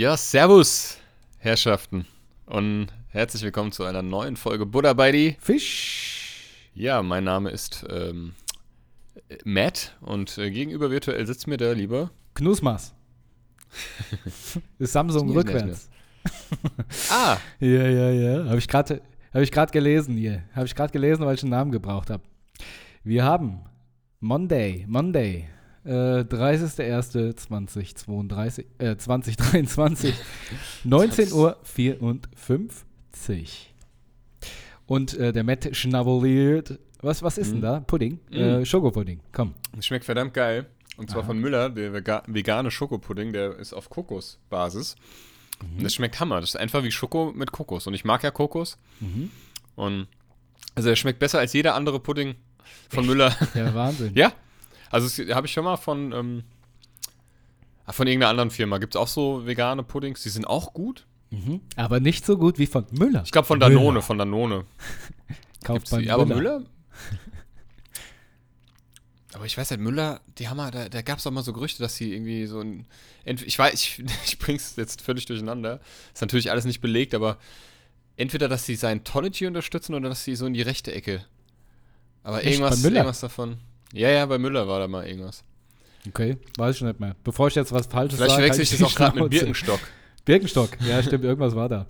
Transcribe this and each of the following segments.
Ja, servus, Herrschaften. Und herzlich willkommen zu einer neuen Folge Buddha bei die Fisch. Ja, mein Name ist ähm, Matt und äh, gegenüber virtuell sitzt mir der lieber. Knusmas. ist Samsung rückwärts. Ah, Ja, ja, ja. Habe ich gerade hab ich grad gelesen hier. Habe ich gerade gelesen, weil ich einen Namen gebraucht habe. Wir haben Monday, Monday, äh, 30.01.2032, äh, 2023, 19 Uhr 54. Und äh, der Matt schnabuliert. Was, was ist denn Mhm. da? Pudding? Mhm. Äh, Schokopudding. Komm. schmeckt verdammt geil. Und zwar Aha. von Müller, der vega vegane Schokopudding, der ist auf Kokosbasis. Und das schmeckt Hammer. Das ist einfach wie Schoko mit Kokos. Und ich mag ja Kokos. Mhm. Und also er schmeckt besser als jeder andere Pudding von Müller. Ja, Wahnsinn. Ja. Also habe ich schon mal von, ähm, ah, von irgendeiner anderen Firma. Gibt es auch so vegane Puddings? Die sind auch gut. Mhm. Aber nicht so gut wie von Müller. Ich glaube von Danone, Müller. von Danone. Kauft bei die, aber Müller? aber ich weiß halt, Müller, die haben da, da gab es auch mal so Gerüchte, dass sie irgendwie so ein. Ich weiß, ich, ich bring's jetzt völlig durcheinander. Ist natürlich alles nicht belegt, aber entweder, dass sie Scientology unterstützen oder dass sie so in die rechte Ecke. Aber Echt? irgendwas, Müller? irgendwas davon. Ja, ja, bei Müller war da mal irgendwas. Okay, weiß ich nicht mehr. Bevor ich jetzt was Falsches Vielleicht sage, verwechsel ich halt das auch gerade mit. Birkenstock. Birkenstock, ja, stimmt, irgendwas war da.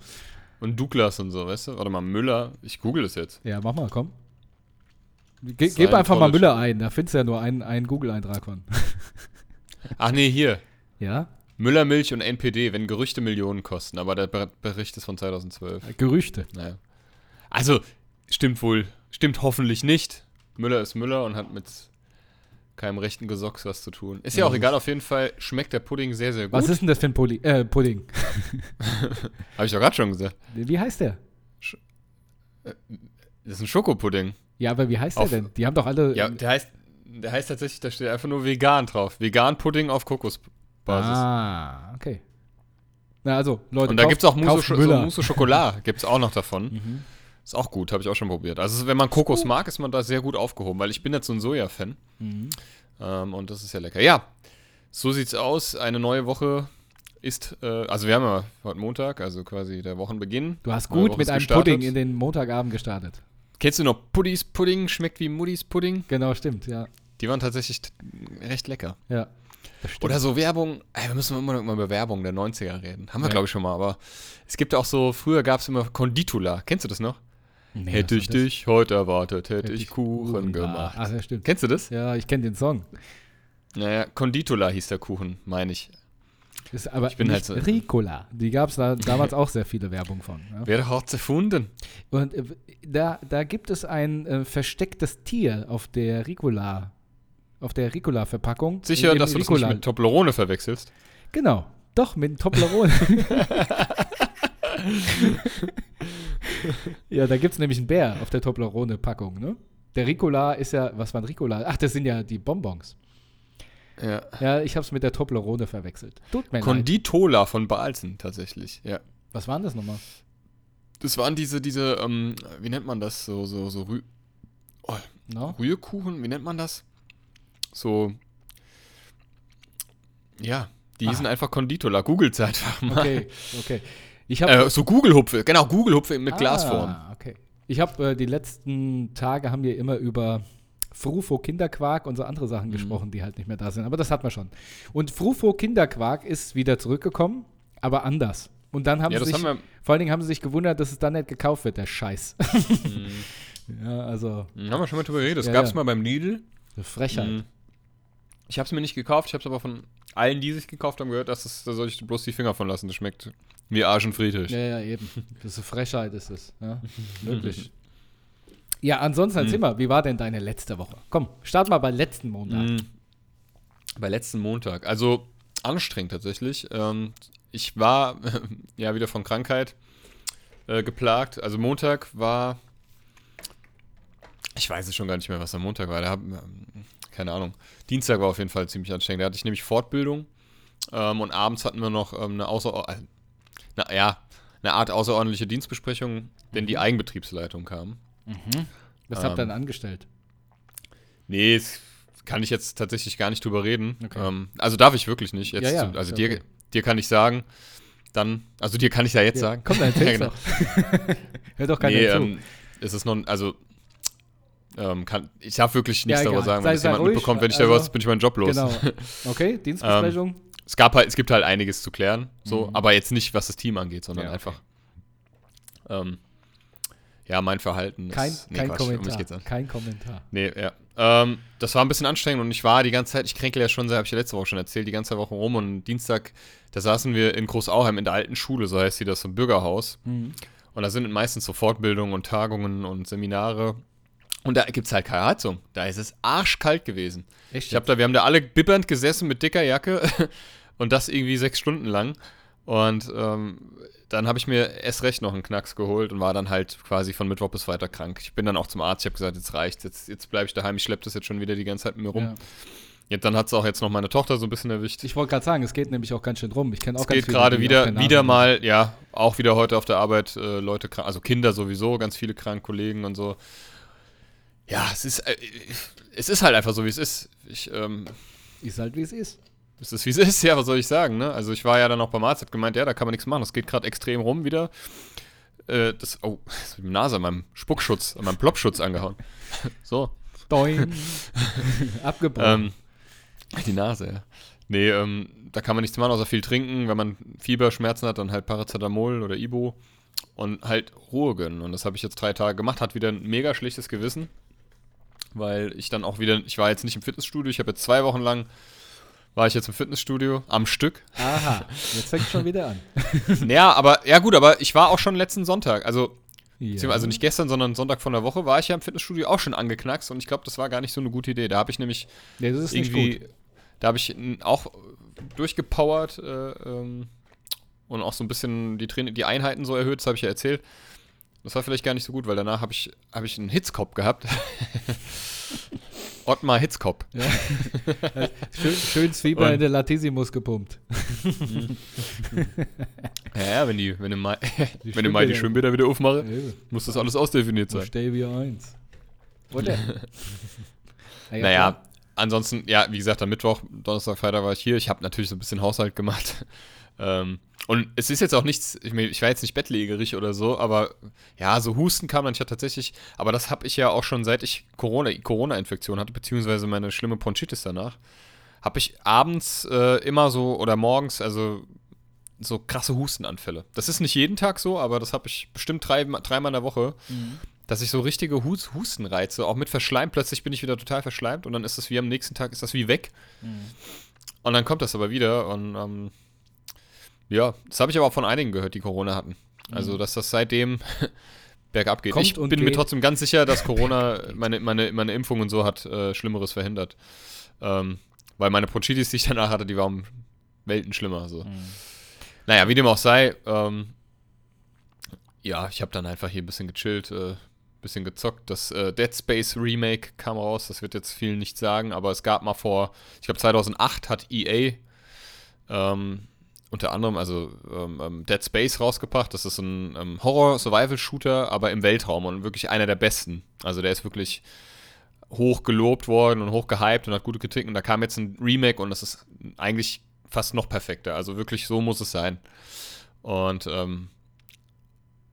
Und Douglas und so, weißt du? Warte mal, Müller. Ich google das jetzt. Ja, mach mal, komm. Ge gib einfach mal Scientology. Müller ein, da findest du ja nur einen, einen Google-Eintrag von. Ach nee, hier. Ja? Müller Milch und NPD, wenn Gerüchte Millionen kosten. Aber der Ber- Bericht ist von 2012. Gerüchte. Naja. Also, stimmt wohl. Stimmt hoffentlich nicht. Müller ist Müller und hat mit keinem rechten Gesocks was zu tun. Ist ja auch das egal, auf jeden Fall schmeckt der Pudding sehr, sehr gut. Was ist denn das für ein Pulli äh, Pudding? Habe ich doch gerade schon gesagt. Wie heißt der? Das ist ein Schokopudding. Ja, aber wie heißt Auf- der denn? Die haben doch alle. Ja, der heißt, der heißt tatsächlich, da steht einfach nur vegan drauf. Vegan Pudding auf Kokosbasis. Ah, okay. Na, also, Leute, Und da gibt es auch Mousse, Scho- so. Mousse Schokolade, gibt es auch noch davon. Mhm. Ist auch gut, habe ich auch schon probiert. Also wenn man Kokos mag, ist man da sehr gut aufgehoben, weil ich bin jetzt so ein Soja-Fan. Mhm. Ähm, und das ist ja lecker. Ja, so sieht's aus. Eine neue Woche ist, äh, also wir haben ja heute Montag, also quasi der Wochenbeginn. Du hast gut mit einem gestartet. Pudding in den Montagabend gestartet. Kennst du noch Puddis Pudding? Schmeckt wie Muddis Pudding? Genau, stimmt, ja. Die waren tatsächlich recht lecker. Ja. Oder so Werbung, ey, wir müssen immer noch mal über Werbung der 90er reden. Haben wir, Ja. glaube ich, schon mal, aber es gibt auch so, früher gab es immer Konditula. Kennst du das noch? Nee, hätte was ich dich heute erwartet, hätte Hätte ich Kuchen gemacht. Ah, ja, stimmt. Kennst du das? Ja, ich kenne den Song. Naja, Konditula hieß der Kuchen, meine ich. Ist aber Ich bin halt so- Ricola. Die gab es da, damals auch sehr viele Werbung von. Ja. Wer hat's erfunden? Und äh, da, da gibt es ein äh, verstecktes Tier auf der Ricola, auf der Ricola-Verpackung. Sicher, dass du das nicht mit Toblerone verwechselst? Genau, doch, mit Toblerone. ja, da gibt es nämlich einen Bär auf der Toblerone-Packung, ne? Der Ricola ist ja, was war ein Ricola? Ach, das sind ja die Bonbons. Ja. Ja, ich habe es mit der Toblerone verwechselt. Tut mir leid. Konditola von Balzen, tatsächlich. Ja. Was waren das nochmal? Das waren diese, diese, ähm, wie nennt man das? So, so, so Rü oh, No? Rührkuchen, wie nennt man das? So. Ja, die Ah. hießen einfach Konditola. Googles einfach mal. Okay, okay. Ich habe Äh, so Google-Hupfe, genau, Google-Hupfe mit Glasform. Ah, okay. Ich habe äh, die letzten Tage haben wir immer über Frufo Kinderquark und so andere Sachen Mhm. gesprochen, die halt nicht mehr da sind. Aber das hat man schon. Und Frufo Kinderquark ist wieder zurückgekommen, aber anders. Und dann haben Ja, sie sich, haben vor allen Dingen haben sie sich gewundert, dass es dann nicht gekauft wird, der Scheiß. wir, ja, also mhm, haben wir schon mal drüber geredet. Das Ja, gab es ja. mal beim Lidl. eine Frechheit. Mhm. Ich habe es mir nicht gekauft, ich habe es aber von allen, die sich gekauft haben, gehört, dass das, da soll ich bloß die Finger von lassen. Das schmeckt wie Arschen Friedrich. Ja, ja, eben. Das ist eine Frechheit, ist es. Ja, wirklich. Ja, ansonsten Mhm. erzähl mal, wie war denn deine letzte Woche? Komm, start mal bei letzten Montag. Mhm. Bei letzten Montag. Also anstrengend tatsächlich. Ähm, ich war ja wieder von Krankheit äh, geplagt. Also Montag war. Ich weiß es schon gar nicht mehr, was am Montag war. Da hab, ähm, keine Ahnung. Dienstag war auf jeden Fall ziemlich anstrengend. Da hatte ich nämlich Fortbildung. Ähm, und abends hatten wir noch ähm, eine außer äh, na, ja, eine Art außerordentliche Dienstbesprechung, denn die Eigenbetriebsleitung kam. Was habt ihr Ähm, denn angestellt? Nee, das kann ich jetzt tatsächlich gar nicht drüber reden. Okay. Ähm, also darf ich wirklich nicht. Jetzt Ja, ja, also dir, okay. dir kann ich sagen, dann, also dir kann ich ja jetzt Ja, sagen. Komm, dann erzähl's Ja, genau. doch. Hört doch keiner nee, zu. ähm, es ist noch, also, ähm, kann, ich darf wirklich nichts Ja, darüber sagen, Sei- wenn sei jemand ruhig, mitbekommt. Wenn ich da also- was, bin ich meinen Job los. Genau. Okay, Dienstbesprechung. Es gab halt, es gibt halt einiges zu klären, so, Mhm. aber jetzt nicht, was das Team angeht, sondern Ja, okay. einfach, ähm, ja, mein Verhalten ist, kein nee, kein Quatsch, um Kommentar. an. Kein Kommentar. Nee, ja. Ähm, das war ein bisschen anstrengend und ich war die ganze Zeit, ich kränkel ja schon, habe ich ja letzte Woche schon erzählt, die ganze Woche rum und Dienstag, da saßen wir in Großauheim in der alten Schule, so heißt sie das, so ein Bürgerhaus. Mhm. Und da sind meistens so Fortbildungen und Tagungen und Seminare. Und da gibt es halt keine Heizung. Da ist es arschkalt gewesen. Echt? Ich hab da, wir haben da alle bibbernd gesessen mit dicker Jacke und das irgendwie sechs Stunden lang. Und ähm, dann habe ich mir erst recht noch einen Knacks geholt und war dann halt quasi von Mittwoch bis Freitag krank. Ich bin dann auch zum Arzt, ich habe gesagt, jetzt reicht, jetzt, jetzt bleibe ich daheim, ich schleppe das jetzt schon wieder die ganze Zeit mit mir rum. Ja. Jetzt, dann hat es auch jetzt noch meine Tochter so ein bisschen erwischt. Ich wollte gerade sagen, es geht nämlich auch ganz schön rum. Ich kenne auch Es ganz geht viele, gerade wieder, wieder mal, ja, auch wieder heute auf der Arbeit äh, Leute krank, also Kinder sowieso, ganz viele krank, Kollegen und so. Ja, es ist, äh, es ist halt einfach so, wie es ist. Ich, ähm. Ist halt, wie es ist. Es ist, wie es ist, ja, was soll ich sagen, ne? Also ich war ja dann auch beim Arzt, hat gemeint, ja, da kann man nichts machen, das geht gerade extrem rum wieder. Äh, das, oh, das ist mit dem Nase an meinem Spuckschutz, an meinem Plopschutz angehauen. so. Doing. Abgebrochen. Ähm, die Nase, ja. Nee, ähm, da kann man nichts machen, außer viel trinken. Wenn man Fieberschmerzen hat, dann halt Paracetamol oder Ibo und halt Ruhe gönnen. Und das habe ich jetzt drei Tage gemacht, hat wieder ein mega schlechtes Gewissen, weil ich dann auch wieder, ich war jetzt nicht im Fitnessstudio, ich habe jetzt zwei Wochen lang, war ich jetzt im Fitnessstudio am Stück. Aha, jetzt fängt schon wieder an. Naja, aber, ja gut, aber ich war auch schon letzten Sonntag, also, Ja. also nicht gestern, sondern Sonntag von der Woche, war ich ja im Fitnessstudio auch schon angeknackst und ich glaube, das war gar nicht so eine gute Idee. Da habe ich nämlich Nee, das ist nicht irgendwie, gut. da habe ich auch durchgepowert äh, ähm, und auch so ein bisschen die, Train die Einheiten so erhöht, das habe ich ja erzählt. Das war vielleicht gar nicht so gut, weil danach habe ich, hab ich einen Hitzkopf gehabt. Ottmar Hitzkopf. Ja. schön, schön Zwieber Und- in der Latissimus gepumpt. Ja, wenn, die, wenn, du mal, Die wenn du mal die Schwimmbäder. Wieder aufmache, Ja, muss das alles ausdefiniert sein. Stevia 1. Oder? Na ja, naja, ansonsten, ja, wie gesagt, am Mittwoch, Donnerstag, Freitag war ich hier. Ich habe natürlich so ein bisschen Haushalt gemacht. ähm, und es ist jetzt auch nichts, ich, mein, ich war jetzt nicht bettlägerig oder so, aber ja, so Husten kam dann ja tatsächlich, aber das habe ich ja auch schon seit ich Corona, Corona-Infektion hatte, beziehungsweise meine schlimme Bronchitis danach, habe ich abends äh, immer so oder morgens, also so krasse Hustenanfälle. Das ist nicht jeden Tag so, aber das habe ich bestimmt drei, dreimal in der Woche, dass ich so richtige Hus Hustenreize, auch mit Verschleim, plötzlich bin ich wieder total verschleimt und dann ist das wie am nächsten Tag, ist das wie weg. Und dann kommt das aber wieder und ähm, ja, das habe ich aber auch von einigen gehört, die Corona hatten. Also, dass das seitdem bergab geht. Kommt ich bin mir geht. trotzdem ganz sicher, dass Corona meine, meine, meine Impfung und so hat äh, Schlimmeres verhindert. Ähm, weil meine Bronchitis, die ich danach hatte, die war um Welten schlimmer. So. Naja, wie dem auch sei, ähm, ja, ich habe dann einfach hier ein bisschen gechillt, äh, bisschen gezockt. Das äh, Dead Space Remake kam raus, das wird jetzt vielen nicht sagen, aber es gab mal vor, ich glaube 2008 hat EA ähm, unter anderem also ähm, ähm, Dead Space rausgebracht. Das ist ein ähm, Horror-Survival-Shooter, aber im Weltraum und wirklich einer der besten. Also der ist wirklich hoch gelobt worden und hoch gehypt und hat gute Kritiken. Da kam jetzt ein Remake und das ist eigentlich fast noch perfekter. Also wirklich so muss es sein. Und ähm,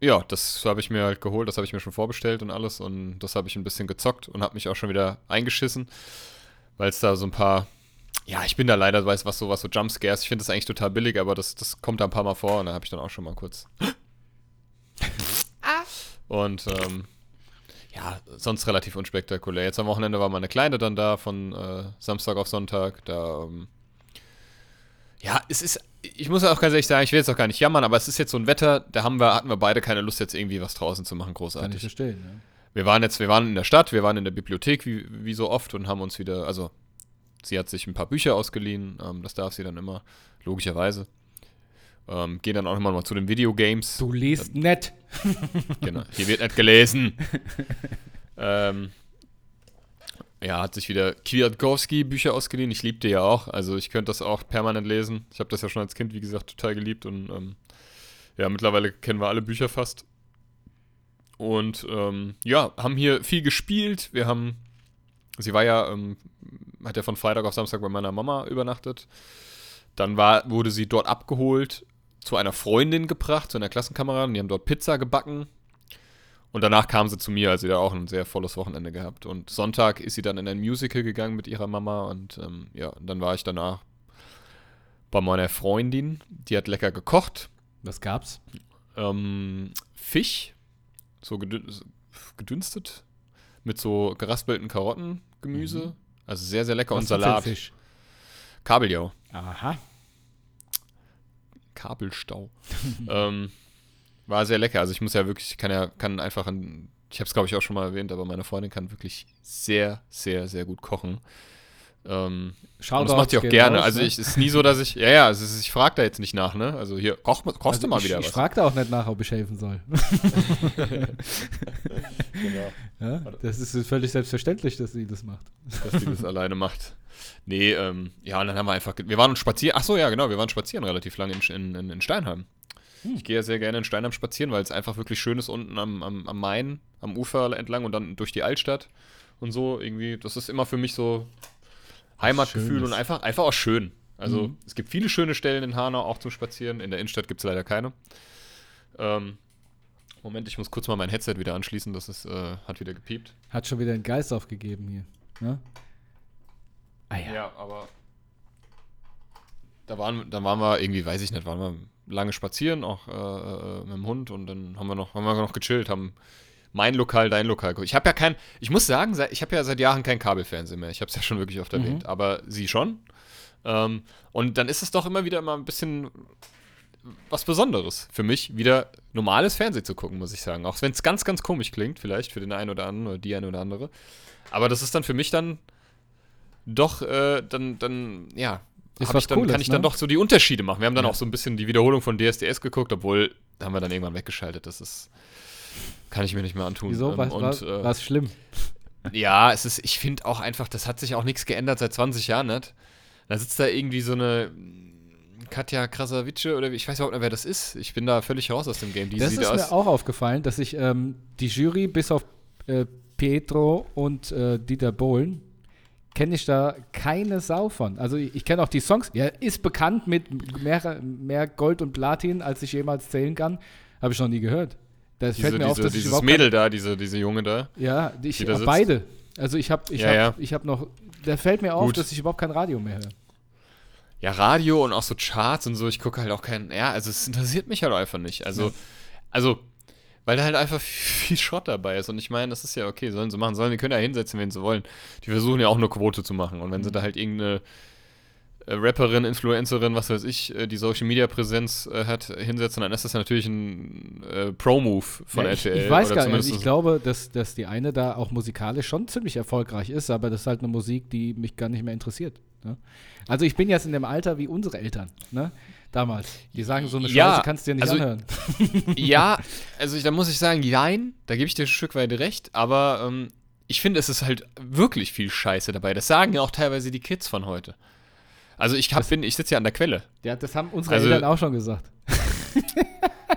ja, das habe ich mir halt geholt, das habe ich mir schon vorbestellt und alles und das habe ich ein bisschen gezockt und habe mich auch schon wieder eingeschissen, weil es da so ein paar, ja, ich bin da leider, weiß was so, was so Jumpscares, ich finde das eigentlich total billig, aber das, das kommt da ein paar Mal vor und da habe ich dann auch schon mal kurz. Und ähm, ja, sonst relativ unspektakulär. Jetzt am Wochenende war meine Kleine dann da von äh, Samstag auf Sonntag. Da, ähm, ja, es ist, ich muss auch ganz ehrlich sagen, ich will jetzt auch gar nicht jammern, aber es ist jetzt so ein Wetter, da haben wir, hatten wir beide keine Lust, jetzt irgendwie was draußen zu machen, Kann ich großartig. verstehen. Ja. Wir waren jetzt, wir waren in der Stadt, wir waren in der Bibliothek, wie, wie so oft, und haben uns wieder, also sie hat sich ein paar Bücher ausgeliehen, ähm, das darf sie dann immer, logischerweise. Ähm, gehen dann auch immer mal zu den Videogames. Du liest nett. Genau. Hier wird nicht gelesen. ähm, ja, hat sich wieder Kwiatkowski-Bücher ausgeliehen. Ich liebte ja auch. Also ich könnte das auch permanent lesen. Ich habe das ja schon als Kind, wie gesagt, total geliebt. Und ähm, ja, mittlerweile kennen wir alle Bücher fast. Und ähm, ja, haben hier viel gespielt. Wir haben, sie war ja, ähm, hat ja von Freitag auf Samstag bei meiner Mama übernachtet. Dann war, wurde sie dort abgeholt zu einer Freundin gebracht, zu einer Klassenkameradin. Die haben dort Pizza gebacken. Und danach kam sie zu mir, also sie hat auch ein sehr volles Wochenende gehabt. Und Sonntag ist sie dann in ein Musical gegangen mit ihrer Mama. Und ähm, ja, dann war ich danach bei meiner Freundin. Die hat lecker gekocht. Was gab's? Ähm, Fisch, so gedün gedünstet, mit so geraspelten Karotten, Gemüse. Mhm. Also sehr, sehr lecker. Und ein Salat. Fisch? Kabeljau. Aha. Kabelstau. ähm, war sehr lecker. Also ich muss ja wirklich, ich kann ja, kann einfach, ein, ich habe es glaube ich auch schon mal erwähnt, aber meine Freundin kann wirklich sehr, sehr, sehr gut kochen. Ähm, und das macht sie auch gerne. raus, also ne? ich, es ist nie so, dass ich, ja, ja, ist, ich frage da jetzt nicht nach, ne? Also hier, koch, kochst Also du mal ich, wieder ich was. frage da auch nicht nach, ob ich helfen soll. Genau, Ja, das ist völlig selbstverständlich, dass sie das macht. dass sie das alleine macht. Nee, ähm, ja, und dann haben wir einfach, wir waren spazieren, ach so, ja, genau, wir waren spazieren relativ lange in, in, in Steinheim. Hm. Ich gehe ja sehr gerne in Steinheim spazieren, weil es einfach wirklich schön ist unten am, am, am Main, am Ufer entlang und dann durch die Altstadt und so irgendwie. Das ist immer für mich so Heimatgefühl Schönes. und einfach, einfach auch schön. Also Mhm. es gibt viele schöne Stellen in Hanau auch zum Spazieren. In der Innenstadt gibt es leider keine. Ähm, Moment, ich muss kurz mal mein Headset wieder anschließen, das ist, äh, hat wieder gepiept. Hat schon wieder einen Geist aufgegeben hier. Ne? Ah ja. Ja, aber da waren, dann waren wir irgendwie, weiß ich nicht, waren wir lange spazieren, auch äh, äh, mit dem Hund und dann haben wir noch, haben wir noch gechillt, haben mein Lokal, dein Lokal. geguckt. Ich habe ja kein, ich muss sagen, ich habe ja seit Jahren kein Kabelfernsehen mehr. Ich habe es ja schon wirklich oft erwähnt, aber sie schon. Ähm, und dann ist es doch immer wieder mal ein bisschen was Besonderes für mich, wieder normales Fernsehen zu gucken, muss ich sagen. Auch wenn es ganz, ganz komisch klingt, vielleicht für den einen oder anderen oder die eine oder andere. Aber das ist dann für mich dann doch, äh, dann, dann, ja, hab ich dann, Cooles, kann ich ne? dann doch so die Unterschiede machen. Wir haben dann Ja. auch so ein bisschen die Wiederholung von DSDS geguckt, obwohl, haben wir dann irgendwann weggeschaltet. Das ist, kann ich mir nicht mehr antun. Wieso? Ähm, Was, und, was, äh, was schlimm? ja, es ist, ich finde auch einfach, das hat sich auch nichts geändert seit 20 Jahren nicht. Da sitzt da irgendwie so eine Katja Krasavice oder ich weiß überhaupt nicht, wer das ist. Ich bin da völlig raus aus dem Game. Die Das ist aus. mir auch aufgefallen, dass ich ähm, die Jury bis auf äh, Pietro und äh, Dieter Bohlen kenne ich da keine Sau von. Also ich, ich kenne auch die Songs. Er ist bekannt mit mehr, mehr Gold und Platin, als ich jemals zählen kann. Habe ich noch nie gehört. Das diese, fällt mir auf, diese, dass ich dieses überhaupt Mädel da, diese, diese Junge da. Ja, ich, die da beide. Also ich habe ich Ja, hab, ja. ich hab noch, da fällt mir auf, Gut. dass ich überhaupt kein Radio mehr höre. Ja, Radio und auch so Charts und so, ich gucke halt auch keinen. Ja, also es interessiert mich halt einfach nicht. Also, Ja. also, weil da halt einfach viel Schrott dabei ist. Und ich meine, das ist ja okay, sollen sie machen, sollen, die können ja hinsetzen, wen sie wollen. Die versuchen ja auch nur Quote zu machen. Und wenn Mhm. sie da halt irgendeine Rapperin, Influencerin, was weiß ich, äh, die Social Media Präsenz äh, hat, hinsetzen, dann ist das ja natürlich ein äh, Pro-Move von Ja, ich, RTL. ich weiß oder gar nicht. zumindest- Ich glaube, dass, dass die eine da auch musikalisch schon ziemlich erfolgreich ist, aber das ist halt eine Musik, die mich gar nicht mehr interessiert. Ne? Also ich bin jetzt in dem Alter wie unsere Eltern, ne? Damals. Die sagen, so eine Ja, Scheiße kannst du dir nicht also- anhören. ja, also ich, da muss ich sagen, jein, da gebe ich dir ein Stück weit recht, aber ähm, ich finde, es ist halt wirklich viel Scheiße dabei. Das sagen ja auch teilweise die Kids von heute. Also ich hab, bin, ich sitze ja an der Quelle. Ja, das haben unsere Also- Eltern auch schon gesagt.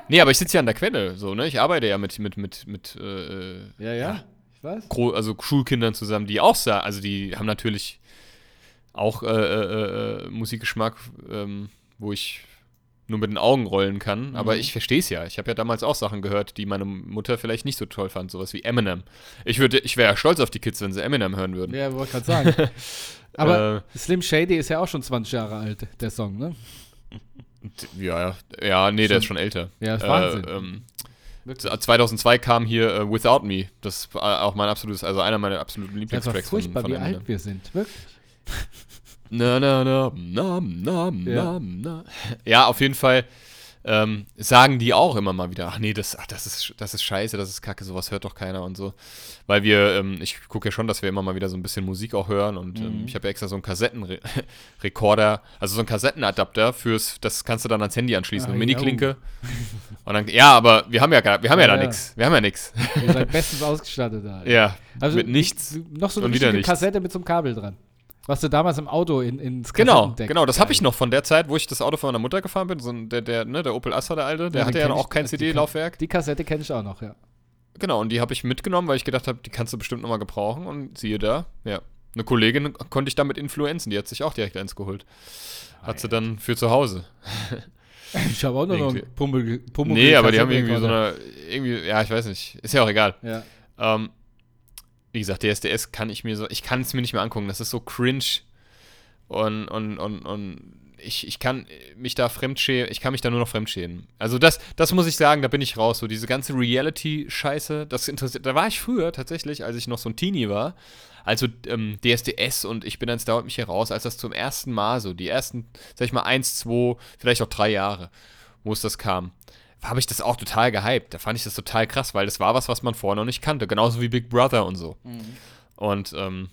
Nee, aber ich sitze ja an der Quelle, so, ne? Ich arbeite ja mit, mit, mit, mit äh, Ja, ja. Ich weiß. Also Schulkindern zusammen, die auch sagen, also die haben natürlich auch äh, äh, äh, Musikgeschmack, ähm, wo ich nur mit den Augen rollen kann, aber Mhm. ich verstehe es ja. Ich habe ja damals auch Sachen gehört, die meine Mutter vielleicht nicht so toll fand, sowas wie Eminem. Ich würde, ich wäre ja stolz auf die Kids, wenn sie Eminem hören würden. Ja, wollte gerade sagen. Aber Äh, Slim Shady ist ja auch schon 20 Jahre alt, der Song, ne? ja, ja, nee, der Schon- ist schon älter. Ja, ist Wahnsinn. Äh, ähm, Wirklich. 2002 kam hier äh, Without Me. Das war auch mein absolutes, also einer meiner absoluten Lieblingstracks von, furchtbar, von wie Eminem. alt wir sind. Wirklich. Na, na, na, na, na, na, na. Ja, auf jeden Fall ähm, sagen die auch immer mal wieder, ach nee, das, ach, das, ist, das ist scheiße, das ist kacke, sowas hört doch keiner und so. Weil wir, ähm, ich gucke ja schon, dass wir immer mal wieder so ein bisschen Musik auch hören und ähm, Mhm. ich habe ja extra so einen Kassettenrekorder, also so einen Kassettenadapter fürs, das kannst du dann ans Handy anschließen, Ah, eine ja, Mini-Klinke. Und dann, ja, aber wir haben ja gar, wir haben ja, Ja, da ja. nichts, wir haben ja nichts. Ihr seid bestens ausgestattet da. Ja, Also mit nichts. Noch so eine und. Kassette mit so einem Kabel dran. Was du damals im Auto in, ins Genau, genau, das habe ich noch von der Zeit, wo ich das Auto von meiner Mutter gefahren bin. So ein, der, der, ne, der Opel Astra, der alte, der Ja, hatte ja auch kein Die CD-Laufwerk. Die Kassette kenne ich auch noch, ja. Genau, und die habe ich mitgenommen, weil ich gedacht habe, die kannst du bestimmt nochmal gebrauchen. Und siehe da, ja. Eine Kollegin konnte ich damit influenzen, die hat sich auch direkt eins geholt. Hat sie dann für zu Hause. Ich habe auch noch Irgendwie. einen Pummel, Pummel nee, aber die haben irgendwie so eine, irgendwie, ja, ich weiß nicht, ist ja auch egal. Ja. Ähm, wie gesagt, DSDS kann ich mir so, ich kann es mir nicht mehr angucken, das ist so cringe und, und, und, und ich, ich kann mich da fremdschämen, ich kann mich da nur noch fremdschämen. Also das, das muss ich sagen, da bin ich raus. So diese ganze Reality-Scheiße, das interessiert, da war ich früher tatsächlich, als ich noch so ein Teenie war, also ähm, DSDS und ich bin dann, es dauert mich hier raus, als das zum ersten Mal so, die ersten, sag ich mal, eins, zwei, vielleicht auch drei Jahre, wo es das kam, habe ich das auch total gehypt. Da fand ich das total krass, weil das war was, was man vorher noch nicht kannte. Genauso wie Big Brother und so. Und ähm,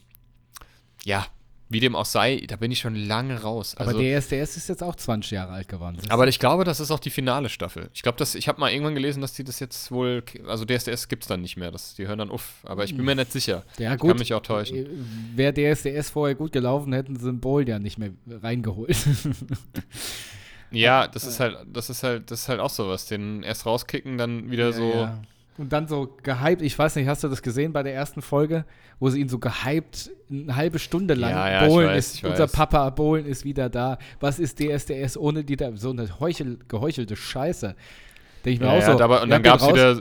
ja, wie dem auch sei, da bin ich schon lange raus. Aber Also, DSDS ist jetzt auch 20 Jahre alt geworden. aber ich glaube, das ist auch die finale Staffel. Ich glaube, ich habe mal irgendwann gelesen, dass die das jetzt wohl, also DSDS gibt es dann nicht mehr. Das, die hören dann uff. Aber ich bin mir nicht sicher. ja, Ich gut. kann mich auch täuschen. Wäre DSDS vorher gut gelaufen, hätten sie Bowl ja nicht mehr reingeholt. Ja, das ist halt, das ist halt, das ist halt auch sowas. Den erst rauskicken, dann wieder so. Ja, ja. Und dann so gehypt, ich weiß nicht, hast du das gesehen bei der ersten Folge, wo sie ihn so gehypt eine halbe Stunde lang. Ja, ja, Bohlen weiß, ist, unser. Papa Bohlen ist wieder da. Was ist DSDS ohne die da? So eine heuchel, geheuchelte Scheiße. Denke ich mir Ja, auch ja, so. aber, und dann gab es wieder.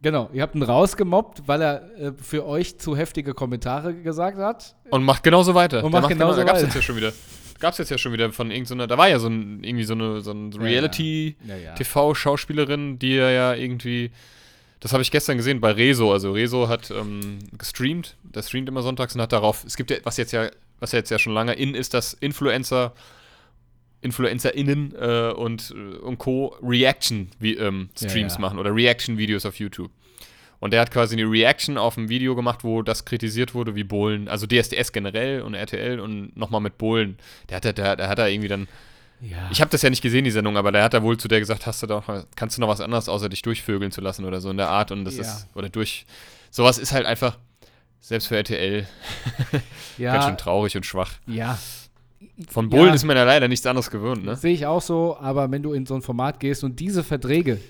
Genau, ihr habt ihn rausgemobbt, weil er äh, für euch zu heftige Kommentare gesagt hat. Und macht genauso weiter. Und Der macht genauso Da gab's weiter. jetzt ja schon wieder. Gab's jetzt ja schon wieder von irgendeiner, da war ja so ein, irgendwie so eine, so ein Reality-TV-Schauspielerin, die ja, irgendwie, das habe ich gestern gesehen bei Rezo, also Rezo hat ähm, gestreamt, der streamt immer sonntags und hat darauf, es gibt ja, was jetzt ja, was ja jetzt ja schon lange in ist, dass Influencer, InfluencerInnen äh, und, äh, und Co. Reaction-Streams Ja, ja. machen oder Reaction-Videos auf YouTube. Und der hat quasi eine Reaction auf ein Video gemacht, wo das kritisiert wurde, wie Bohlen, also DSDS generell und RTL und nochmal mit Bohlen. Der hat, da- der, der hat da irgendwie dann, Ja. ich habe das ja nicht gesehen, die Sendung, aber der hat da wohl zu der gesagt, hast du doch, kannst du noch was anderes, außer dich durchvögeln zu lassen oder so in der Art. Und das Ja. ist, oder durch, sowas ist halt einfach, selbst für RTL, ganz schön ja, traurig und schwach. ja. Von Bohlen Ja. ist man ja leider nichts anderes gewöhnt, ne? Sehe ich auch so, aber wenn du in so ein Format gehst und diese Verträge,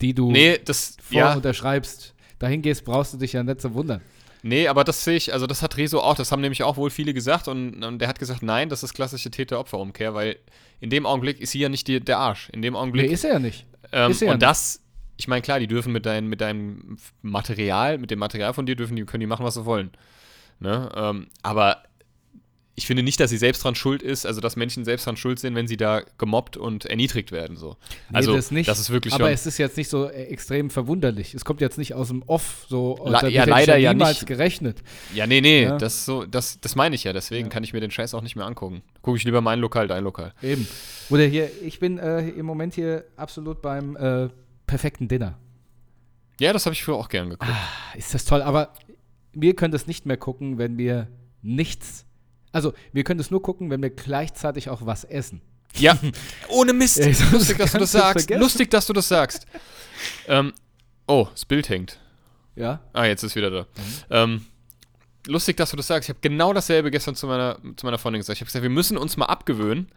die du Nee, das, vor ja, unterschreibst, dahin gehst, brauchst du dich ja nicht zu wundern. Nee, aber das sehe ich, also das hat Rezo auch, das haben nämlich auch wohl viele gesagt und, und der hat gesagt, nein, das ist klassische Täter-Opfer-Umkehr, weil in dem Augenblick ist sie ja nicht die, der Arsch. In dem Nee, Augenblick. ist er ja nicht. ähm, ist er ja und nicht. das, ich meine, klar, die dürfen mit, dein, mit deinem Material, mit dem Material von dir, dürfen die, können die machen, was sie wollen. Ne? Ähm, aber ich finde nicht, dass sie selbst dran schuld ist, also dass Menschen selbst dran schuld sind, wenn sie da gemobbt und erniedrigt werden. So. Nee, Also, das nicht. ist wirklich aber es ist jetzt nicht so äh, extrem verwunderlich. Es kommt jetzt nicht aus dem Off, so La- ja, leider ja niemals nicht. gerechnet. Ja, nee, nee, Ja. das, so, das, das meine ich ja. Deswegen Ja. kann ich mir den Scheiß auch nicht mehr angucken. Gucke ich lieber mein Lokal, dein Lokal. Eben. Oder hier, ich bin äh, im Moment hier absolut beim äh, perfekten Dinner. Ja, das habe ich früher auch gern geguckt. Ah, Ist das toll, aber wir können das nicht mehr gucken, wenn wir nichts. Also, wir können es nur gucken, wenn wir gleichzeitig auch was essen. Ja, ohne Mist. Ey, Lustig, dass du das sagst. vergessen. Lustig, dass du das sagst. ähm, oh, das Bild hängt. Ja? Ah, jetzt ist wieder da. Ähm, lustig, dass du das sagst. Ich habe genau dasselbe gestern zu meiner, zu meiner Freundin gesagt. Ich habe gesagt, wir müssen uns mal abgewöhnen,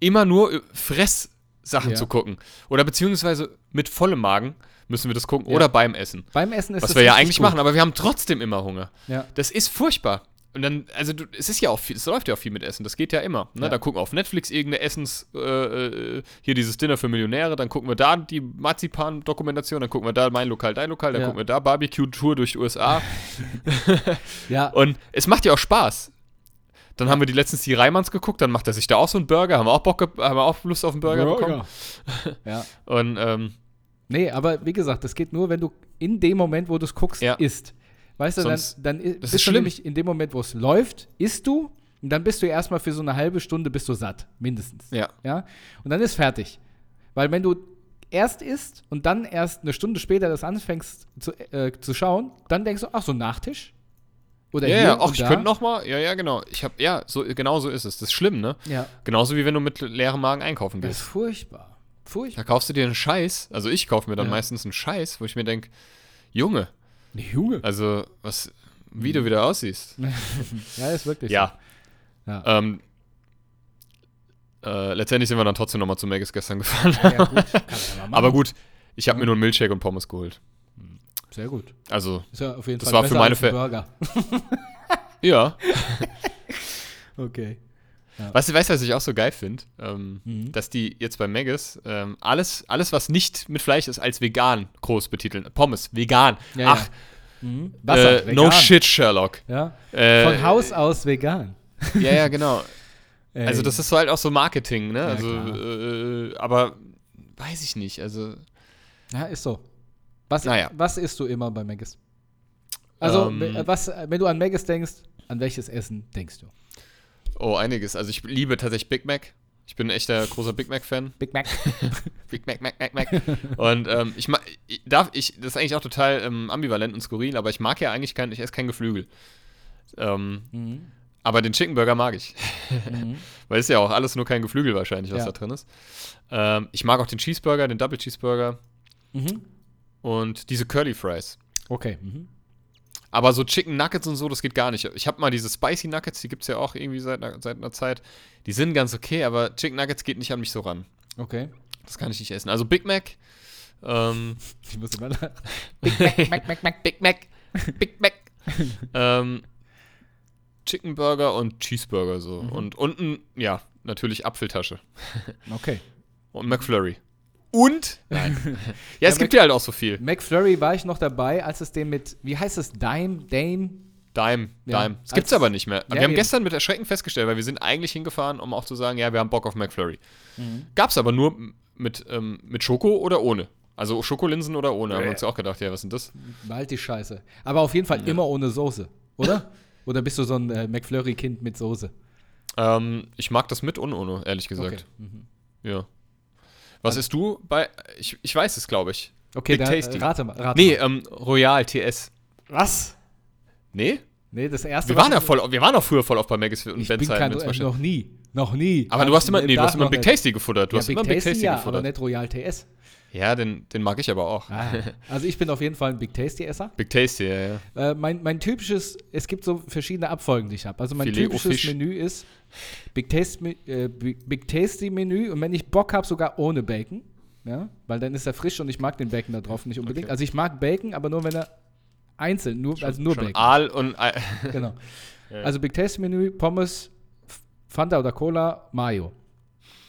immer nur Fresssachen Ja. zu gucken. Oder beziehungsweise mit vollem Magen müssen wir das gucken. Ja. Oder beim Essen. Beim Essen ist Was das wir ja eigentlich gut. machen, aber wir haben trotzdem immer Hunger. Ja. Das ist furchtbar. Und dann, also du, es ist ja auch viel, es läuft ja auch viel mit Essen, das geht ja immer. Ne? Ja. Dann gucken wir auf Netflix irgendeine Essens, äh, äh, hier dieses Dinner für Millionäre, dann gucken wir da die Marzipan-Dokumentation, dann gucken wir da mein Lokal, dein Lokal, dann Ja. gucken wir da Barbecue-Tour durch die USA. Ja, Und es macht ja auch Spaß. Dann haben wir die letztens die Reimanns geguckt, dann macht er sich da auch so einen Burger, haben wir auch Bock, haben wir auch Lust auf einen Burger, bekommen. ja. Und ähm, Nee, aber wie gesagt, das geht nur, wenn du in dem Moment, wo du es guckst, isst. Weißt du, dann, Sonst- dann das bist ist du schlimm. nämlich in dem Moment, wo es läuft, isst du und dann bist du erstmal für so eine halbe Stunde bist du satt, mindestens. ja. Ja? Und dann ist fertig. Weil wenn du erst isst und dann erst eine Stunde später das anfängst zu, äh, zu schauen, dann denkst du, ach, so ein Nachtisch? Oder Ja, hier ja, ach, ich da. könnte noch mal, ja, ja, genau. Ich habe, ja, so, genau so ist es. Das ist schlimm, ne? Ja, Genauso wie wenn du mit leerem Magen einkaufen das ist gehst. furchtbar. Furchtbar. Da kaufst du dir einen Scheiß, also ich kaufe mir dann Ja. meistens einen Scheiß, wo ich mir denke, Junge, Junge. also was, wie du wieder aussiehst. Ja, ist wirklich Ja, so. Ja. ähm, äh, letztendlich sind wir dann trotzdem nochmal zu Maggis gestern gefahren. ja, gut. Ja machen. Aber gut, ich habe mir nur einen Milkshake und Pommes geholt. Sehr gut. Also, Ist ja auf jeden Das Fall war für meine als Burger. ja, Okay. Ja. Weißt du, weißt, was ich auch so geil finde? Ähm, Mhm. Dass die jetzt bei Maggis ähm, alles, alles, was nicht mit Fleisch ist, als vegan groß betiteln. Pommes, vegan. Ja, Ach, ja. Mhm. Wasser, äh, no vegan. shit, Sherlock. Äh, Von Haus aus vegan. Ja, ja, genau. Ey. Also das ist so halt auch so Marketing, ne? Also, äh, aber weiß ich nicht. Also Ja, ist so. Was, Naja. was isst du immer bei Maggis? Also, Ähm. we- was, wenn du an Maggis denkst, an welches Essen denkst du? Oh, einiges. Also ich liebe tatsächlich Big Mac. Ich bin ein echter großer Big Mac Fan. Big Mac. Big Mac, Mac, Mac, Mac. Und ähm, ich mag, ich, darf ich, das ist eigentlich auch total ähm, ambivalent und skurril, aber ich mag ja eigentlich kein, ich esse kein Geflügel. Ähm, mhm. aber den Chicken Burger mag ich. Mhm. Weil es ist ja auch alles nur kein Geflügel wahrscheinlich, was Ja. da drin ist. Ähm, ich mag auch den Cheeseburger, den Double Cheeseburger Mhm. und diese Curly Fries. Okay. Mhm. Aber so Chicken Nuggets und so, das geht gar nicht. Ich habe mal diese Spicy Nuggets, die gibt es ja auch irgendwie seit, einer- seit einer Zeit. Die sind ganz okay, aber Chicken Nuggets geht nicht an mich so ran. Okay. Das kann ich nicht essen. Also Big Mac, ähm, Ich muss immer lachen. Big Mac, Mac, Mac, Big Mac, Big Mac. ähm, Chicken Burger und Cheeseburger so. Mhm. Und unten, ja, natürlich Apfeltasche. Okay. Und McFlurry. Und? Nein. ja, es Ja, gibt ja halt auch so viel. McFlurry war ich noch dabei, als es den mit, wie heißt es, Dime, Dame? Dime, Ja, Dime. Das gibt's als- aber nicht mehr. Ja, wir haben eben. gestern mit Erschrecken festgestellt, weil wir sind eigentlich hingefahren, um auch zu sagen, ja, wir haben Bock auf McFlurry. Mhm. Gab's aber nur mit, ähm, mit Schoko oder ohne. Also Schokolinsen oder ohne. Haben wir uns ja auch gedacht, ja, was sind das? Bald die Scheiße. Aber auf jeden Fall immer ohne Soße, oder? oder bist du so ein äh, McFlurry-Kind mit Soße? Ähm, ich mag das mit und ohne, ehrlich gesagt. Okay, mhm. Ja. Was isst du bei. Ich, ich weiß es, glaube ich. okay Big da, Tasty. äh, rate mal. Rate Nee, mal. ähm, Royal TS. Was? Nee? Nee, das erste Wir waren ja voll, wir waren auch früher voll auf bei Maggis und zum äh, noch nie. Noch nie. Aber du hast immer, nee, du hast immer Big. Tasty gefuttert. Du ja, hast Big immer Big Tasty, Tasty ja, aber gefuttert. nicht Royal TS. Ja, den, den mag ich aber auch. Ah, also ich bin auf jeden Fall ein Big Tasty-Esser. Big Tasty, ja, ja. Äh, mein, mein typisches, es gibt so verschiedene Abfolgen, die ich habe. Also mein Filet typisches. Menü ist Big, Taste, äh, Big, Big Tasty Menü und wenn ich Bock habe, sogar ohne Bacon. Ja, weil dann ist er frisch und ich mag den Bacon da drauf nicht unbedingt. Okay. Also ich mag Bacon, aber nur wenn er einzeln, nur, also nur Schon Bacon. Aal und. Ei- Genau. Ja. Also Big Tasty Menü, Pommes, Fanta oder Cola, Mayo.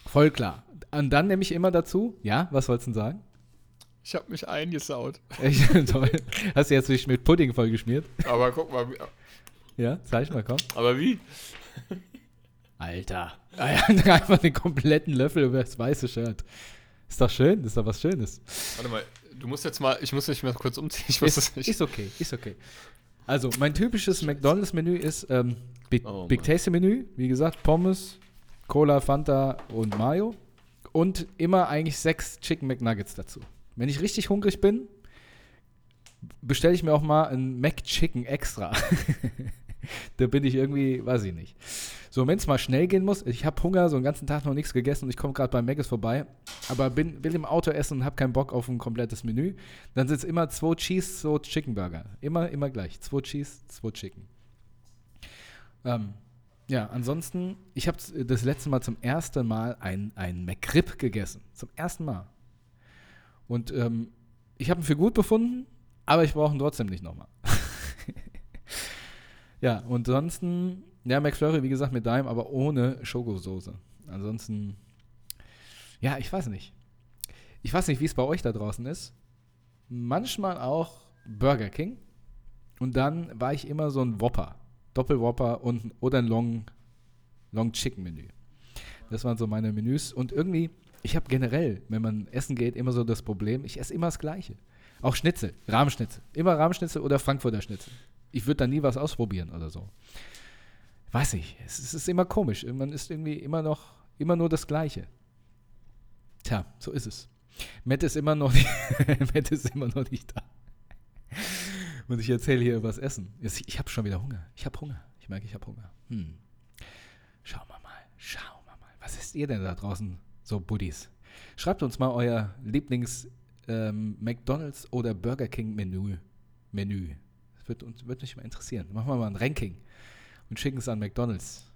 Voll klar. Und dann nehme ich immer dazu, ja, was wolltest du denn sagen? Ich habe mich eingesaut. Echt toll. Hast du jetzt dich mit Pudding vollgeschmiert? Aber guck mal, Ja, zeig mal, komm. aber wie? Alter. Einfach den kompletten Löffel über das weiße Shirt. Ist doch schön, ist doch was Schönes. Warte mal, du musst jetzt mal, ich muss mich mal kurz umziehen. Ich das Ist, nicht. ist okay, ist okay. Also, mein typisches McDonalds-Menü ist ähm, Big, Oh Big. Tasty-Menü. Wie gesagt, Pommes, Cola, Fanta und Mayo. Und immer eigentlich sechs Chicken McNuggets dazu. Wenn ich richtig hungrig bin, bestelle ich mir auch mal ein McChicken extra. da bin ich irgendwie, weiß ich nicht. So, wenn es mal schnell gehen muss, ich habe Hunger, so einen ganzen Tag noch nichts gegessen und ich komme gerade bei Maggis vorbei, aber bin, will im Auto essen und habe keinen Bock auf ein komplettes Menü, dann sind es immer zwei Cheese, zwei Chicken Burger. Immer, immer gleich. Zwei Cheese, zwei Chicken. Ähm, ja, ansonsten, ich habe das letzte Mal zum ersten Mal ein, ein McRib gegessen. Zum ersten Mal. Und ähm, ich habe ihn für gut befunden, aber ich brauche ihn trotzdem nicht nochmal. ja, und ansonsten, ja, McFlurry, wie gesagt, mit Dime, aber ohne Schokosoße. Ansonsten, ja, ich weiß nicht. Ich weiß nicht, wie es bei euch da draußen ist. Manchmal auch Burger King. Und dann war ich immer so ein Whopper. Doppelwhopper und oder ein Long, Long Chicken Menü. Das waren so meine Menüs. Und irgendwie, ich habe generell, wenn man essen geht, immer so das Problem, ich esse immer das Gleiche. Auch Schnitzel, Rahmschnitzel. Immer Rahmschnitzel oder Frankfurter Schnitzel. Ich würde da nie was ausprobieren oder so. Weiß nicht, es, es ist immer komisch. Man ist irgendwie immer noch, immer nur das Gleiche. Tja, so ist es. Matt ist immer noch nicht, Matt ist immer noch nicht da. Und ich erzähle hier über das Essen. Ich habe schon wieder Hunger. Ich habe Hunger. Ich merke, ich habe Hunger. Hm. Schauen wir mal. Schauen wir mal. Was isst ihr denn da draußen, so Buddies? Schreibt uns mal euer Lieblings ähm, oder Burger King Menü. Menü. Das wird, uns, wird mich mal interessieren. Machen wir mal ein Ranking und schicken es an McDonald's.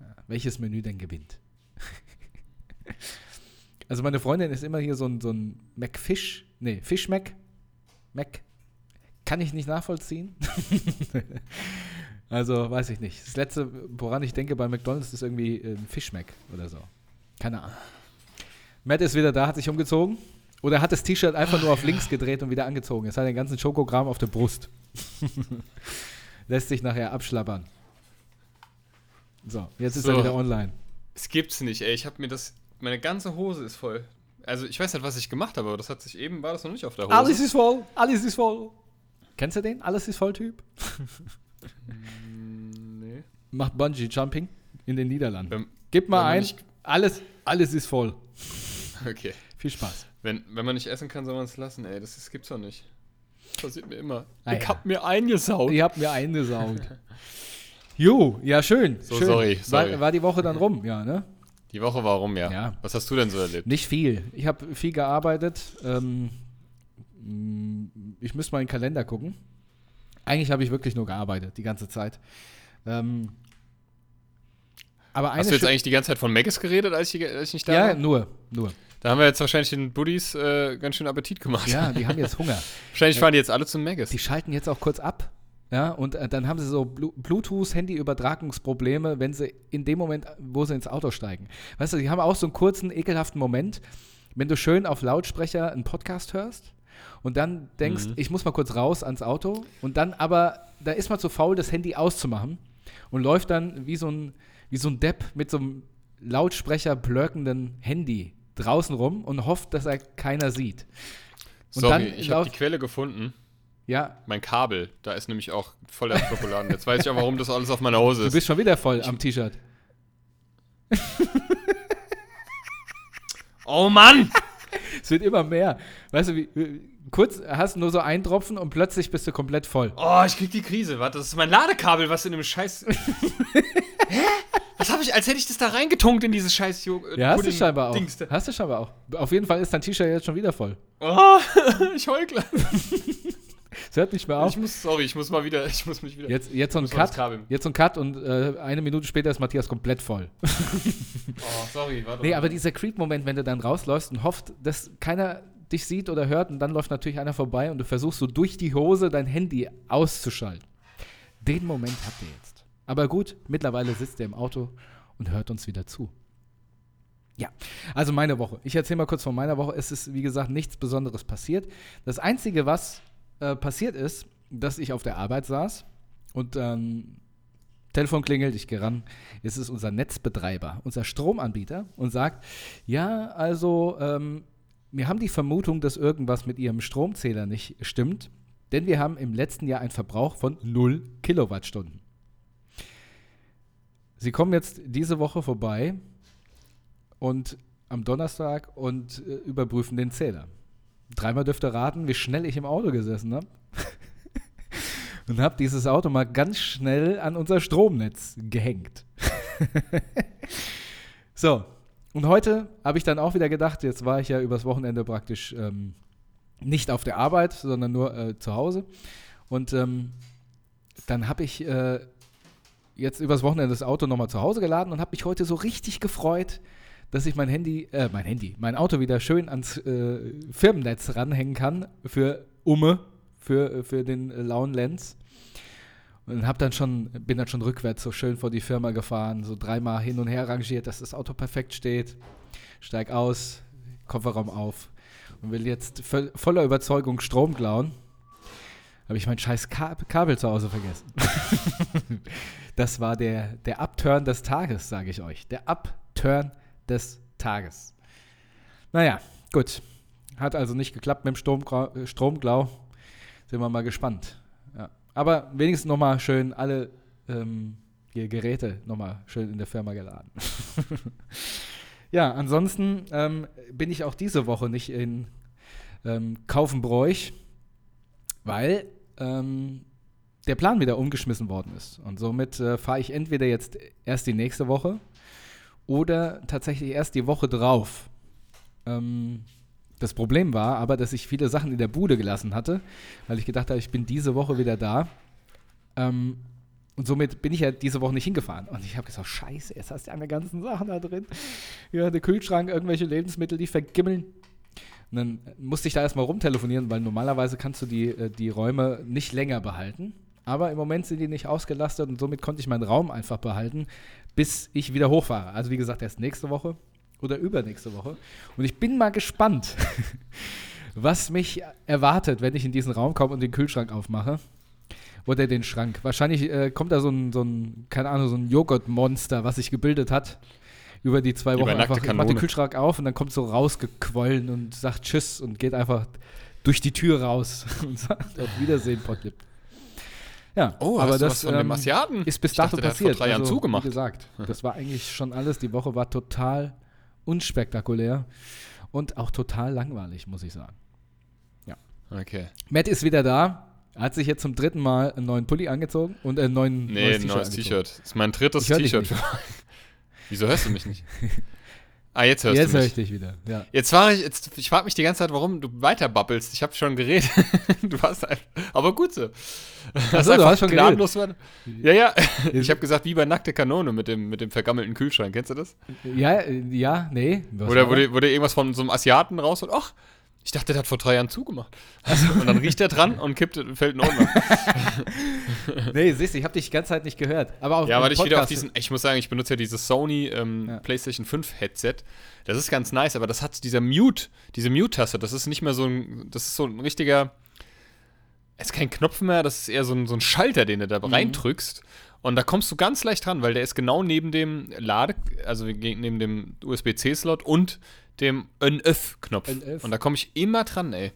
Ja, welches Menü denn gewinnt? also meine Freundin ist immer hier so ein, so ein McFish. Nee, Fish Mac. Mac. Kann ich nicht nachvollziehen. Also, weiß ich nicht. Das letzte, woran ich denke bei McDonalds, ist irgendwie äh, ein Fischmeck oder so. Keine Ahnung. Matt ist wieder da, hat sich umgezogen. Oder hat das T-Shirt einfach nur auf links gedreht und wieder angezogen. Es hat den ganzen Schokogramm auf der Brust. Lässt sich nachher abschlappern. So, jetzt ist er So. wieder online. Es gibt's nicht, ey. Ich hab mir das. Meine ganze Hose ist voll. Also, ich weiß nicht, was ich gemacht habe, aber das hat sich eben, war das noch nicht auf der Hose. Alles ist voll, alles ist voll. Kennst du den? Alles ist voll Typ. Mm, nee. Macht Bungee Jumping in den Niederlanden. Wenn, Gib mal ein. nicht- Alles, alles ist voll. okay. Viel Spaß. Wenn, wenn man nicht essen kann, soll man es lassen, ey. Das, das gibt's doch nicht. Passiert mir immer. Ah, ich ja. hab mir eingesaugt. Ihr habt mir eingesaugt. Jo, ja, schön. So, schön. sorry, sorry. War, war die Woche dann rum, ja, ne? Die Woche war rum, ja. Ja. Was hast du denn so erlebt? Nicht viel. Ich habe viel gearbeitet. Ähm, ich müsste mal in den Kalender gucken. Eigentlich habe ich wirklich nur gearbeitet, die ganze Zeit. Ähm, aber Hast du jetzt schö- eigentlich die ganze Zeit von Maggis geredet, als ich, als ich nicht da Ja, war? nur, nur. Da haben wir jetzt wahrscheinlich den Buddies äh, ganz schön Appetit gemacht. Ja, die haben jetzt Hunger. wahrscheinlich fahren die jetzt alle zum Maggis. Die schalten jetzt auch kurz ab. Ja, und äh, dann haben sie so Blu Bluetooth-Handy-Übertragungsprobleme, wenn sie in dem Moment, wo sie ins Auto steigen. Weißt du, die haben auch so einen kurzen, ekelhaften Moment, wenn du schön auf Lautsprecher einen Podcast hörst und dann denkst, ich muss mal kurz raus ans Auto und dann aber, da ist man zu faul, das Handy auszumachen und läuft dann wie so ein, wie so ein Depp mit so einem Lautsprecher blöckenden Handy draußen rum und hofft, dass er keiner sieht. Und Sorry, dann ich habe die Quelle gefunden. Ja, Mein Kabel, da ist nämlich auch voller Schokoladen. Jetzt weiß ich auch, warum das alles auf meiner Hose Du ist. bist schon wieder voll am T-Shirt. Oh Mann! Es wird immer mehr. Weißt du, wie, kurz hast du nur so einen Tropfen und plötzlich bist du komplett voll. Oh, ich krieg die Krise. Warte, das ist mein Ladekabel, was in dem Scheiß. Hä? Was habe ich, als hätte ich das da reingetunkt in dieses scheiß Jo- äh, Ja, hast du scheinbar auch. Dings da. Hast du scheinbar auch. Auf jeden Fall ist dein T-Shirt jetzt schon wieder voll. Oh, ich heul gleich. Es hört nicht mehr auf. Ich muss, sorry, ich muss mal wieder, ich muss mich wieder. Jetzt, jetzt so ein mal Cut. Jetzt so ein Cut und äh, eine Minute später ist Matthias komplett voll. Oh, sorry, warte. Nee, aber dieser Creep-Moment, wenn du dann rausläufst und hofft, dass keiner dich sieht oder hört und dann läuft natürlich einer vorbei und du versuchst so durch die Hose dein Handy auszuschalten. Den Moment habt ihr jetzt. Aber gut, mittlerweile sitzt er im Auto und hört uns wieder zu. Ja, also meine Woche. Ich erzähle mal kurz von meiner Woche. Es ist, wie gesagt, nichts Besonderes passiert. Das Einzige, was äh, passiert ist, dass ich auf der Arbeit saß und ähm, Telefon klingelt, ich gehe ran. Es ist unser Netzbetreiber, unser Stromanbieter und sagt, ja, also ähm, wir haben die Vermutung, dass irgendwas mit Ihrem Stromzähler nicht stimmt, denn wir haben im letzten Jahr einen Verbrauch von 0 Kilowattstunden. Sie kommen jetzt diese Woche vorbei und am Donnerstag und äh, überprüfen den Zähler. Dreimal dürft ihr raten, wie schnell ich im Auto gesessen habe. und habe dieses Auto mal ganz schnell an unser Stromnetz gehängt. so, und heute habe ich dann auch wieder gedacht, jetzt war ich ja übers Wochenende praktisch ähm, nicht auf der Arbeit, sondern nur äh, zu Hause. Und ähm, dann habe ich äh, jetzt übers Wochenende das Auto nochmal zu Hause geladen und habe mich heute so richtig gefreut, dass ich mein Handy, äh, mein Handy, mein Auto wieder schön ans äh, Firmennetz ranhängen kann für Umme, für, für den lauen Lenz. Und hab dann schon, bin dann schon rückwärts so schön vor die Firma gefahren, so dreimal hin und her rangiert, dass das Auto perfekt steht. Steig aus, Kofferraum auf und will jetzt voll, voller Überzeugung Strom klauen. Habe ich mein scheiß Ka Kabel zu Hause vergessen. das war der, der Upturn des Tages, sage ich euch. Der Upturn des Tages. Naja, gut. Hat also nicht geklappt mit dem äh, Stromklau. Sind wir mal gespannt. Ja. Aber wenigstens nochmal schön alle ähm, Geräte nochmal schön in der Firma geladen. ja, ansonsten ähm, bin ich auch diese Woche nicht in ähm, Kaufenbräuch, weil ähm, der Plan wieder umgeschmissen worden ist. Und somit äh, fahre ich entweder jetzt erst die nächste Woche oder tatsächlich erst die Woche drauf. Ähm, das Problem war aber, dass ich viele Sachen in der Bude gelassen hatte, weil ich gedacht habe, ich bin diese Woche wieder da. Ähm, und somit bin ich ja diese Woche nicht hingefahren. Und ich habe gesagt, scheiße, jetzt hast du eine ganzen Sachen da drin. Ja, der Kühlschrank, irgendwelche Lebensmittel, die vergimmeln. Und dann musste ich da erstmal rumtelefonieren, weil normalerweise kannst du die, äh, die Räume nicht länger behalten. Aber im Moment sind die nicht ausgelastet und somit konnte ich meinen Raum einfach behalten, bis ich wieder hochfahre. Also wie gesagt, erst nächste Woche oder übernächste Woche. Und ich bin mal gespannt, was mich erwartet, wenn ich in diesen Raum komme und den Kühlschrank aufmache. Oder den Schrank. Wahrscheinlich äh, kommt da so ein, so ein, keine Ahnung, so ein Joghurtmonster, was sich gebildet hat über die zwei Wochen. Einfach, macht Kanone. den Kühlschrank auf und dann kommt so rausgequollen und sagt Tschüss und geht einfach durch die Tür raus und sagt auf Wiedersehen, Potlip. Ja, Oh, aber das von ähm, Asiaten? ist bis dato dachte, passiert. vor drei Jahren also, zugemacht. Wie gesagt, das war eigentlich schon alles. Die Woche war total unspektakulär und auch total langweilig, muss ich sagen. Okay. Matt ist wieder da. Hat sich jetzt zum dritten Mal einen neuen Pulli angezogen und einen neuen Nee, ein neues angezogen. T-Shirt. Das ist mein drittes T-Shirt. Wieso hörst du mich nicht? Ah, jetzt hörst Jetzt du höre mich. ich dich wieder. Ja. Jetzt war ich, jetzt, ich frage mich die ganze Zeit, warum du weiter babbelst. Ich habe schon geredet. du warst einfach, aber gut so. Das so, du hast schon gnadenlos war. Ja, ja. Ich habe gesagt, wie bei nackte Kanone mit dem, mit dem vergammelten Kühlschrank. Kennst du das? ja, äh, ja, nee. Oder wo dir irgendwas von so einem Asiaten raus und ach, ich dachte, der hat vor drei Jahren zugemacht. Und dann riecht er dran und kippt, fällt Ohren. das? Nee, siehst du, ich habe dich die ganze Zeit nicht gehört. Aber auf Ja, weil ich wieder auf diesen, ich muss sagen, ich benutze ja dieses Sony ähm, Ja. PlayStation 5 Headset. Das ist ganz nice, aber das hat dieser Mute, diese Mute-Taste, das ist nicht mehr so ein, das ist so ein richtiger, es ist kein Knopf mehr, das ist eher so ein, so ein Schalter, den du da reindrückst. Und da kommst du ganz leicht dran, weil der ist genau neben dem Lade, also neben dem USB-C-Slot und dem NF-Knopf. NF. Und da komme ich immer dran, ey.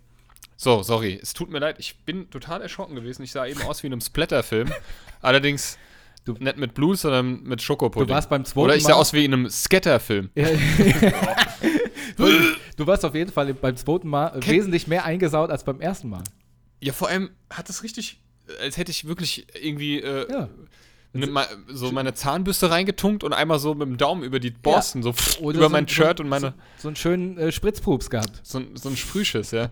So, sorry, es tut mir leid, ich bin total erschrocken gewesen. Ich sah eben aus wie in einem Splatter-Film. Allerdings Du- nicht mit Blues, sondern mit Schokopudding. Du warst beim zweiten Oder ich sah Mal- aus wie in einem Scatter-Film. Ja. du, du warst auf jeden Fall beim zweiten Mal Kenn- wesentlich mehr eingesaut als beim ersten Mal. Ja, vor allem hat es richtig, als hätte ich wirklich irgendwie äh, Ja. So meine Zahnbürste reingetunkt und einmal so mit dem Daumen über die Borsten, so pff, über so- mein so- Shirt und meine, So, so einen schönen äh, Spritzpups gehabt. so, ein- so ein Sprühschiss, ja.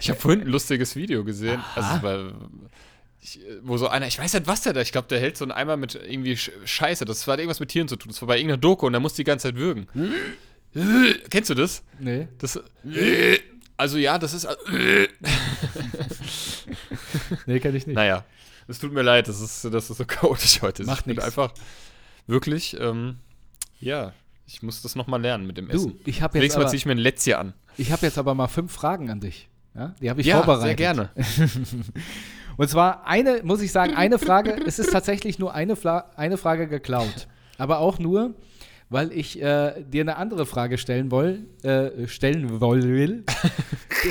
Ich habe vorhin ein lustiges Video gesehen, also es war, ich, äh, wo so einer, ich weiß nicht, was der da, ich glaube, der hält so einen Eimer mit irgendwie Sch Scheiße, das hat irgendwas mit Tieren zu tun, das war bei irgendeiner Doku und der muss die ganze Zeit würgen. Kennst du das? Nee. Das, also ja, das ist, Nee, kenn ich nicht. Naja, es tut mir leid, das ist, das ist so chaotisch heute. Macht ich bin nix. einfach wirklich, ähm, ja, ich muss das nochmal lernen mit dem Du, Essen. ich habe jetzt, Nächstes Mal ziehe ich mir ein Lätzchen an. ich hab jetzt aber mal fünf Fragen an dich. Ja? Die habe ich ja, vorbereitet. sehr gerne. Und zwar eine, muss ich sagen, eine Frage, es ist tatsächlich nur eine, Fla eine Frage geklaut. Aber auch nur, weil ich äh, dir eine andere Frage stellen, woll, äh, stellen woll, will,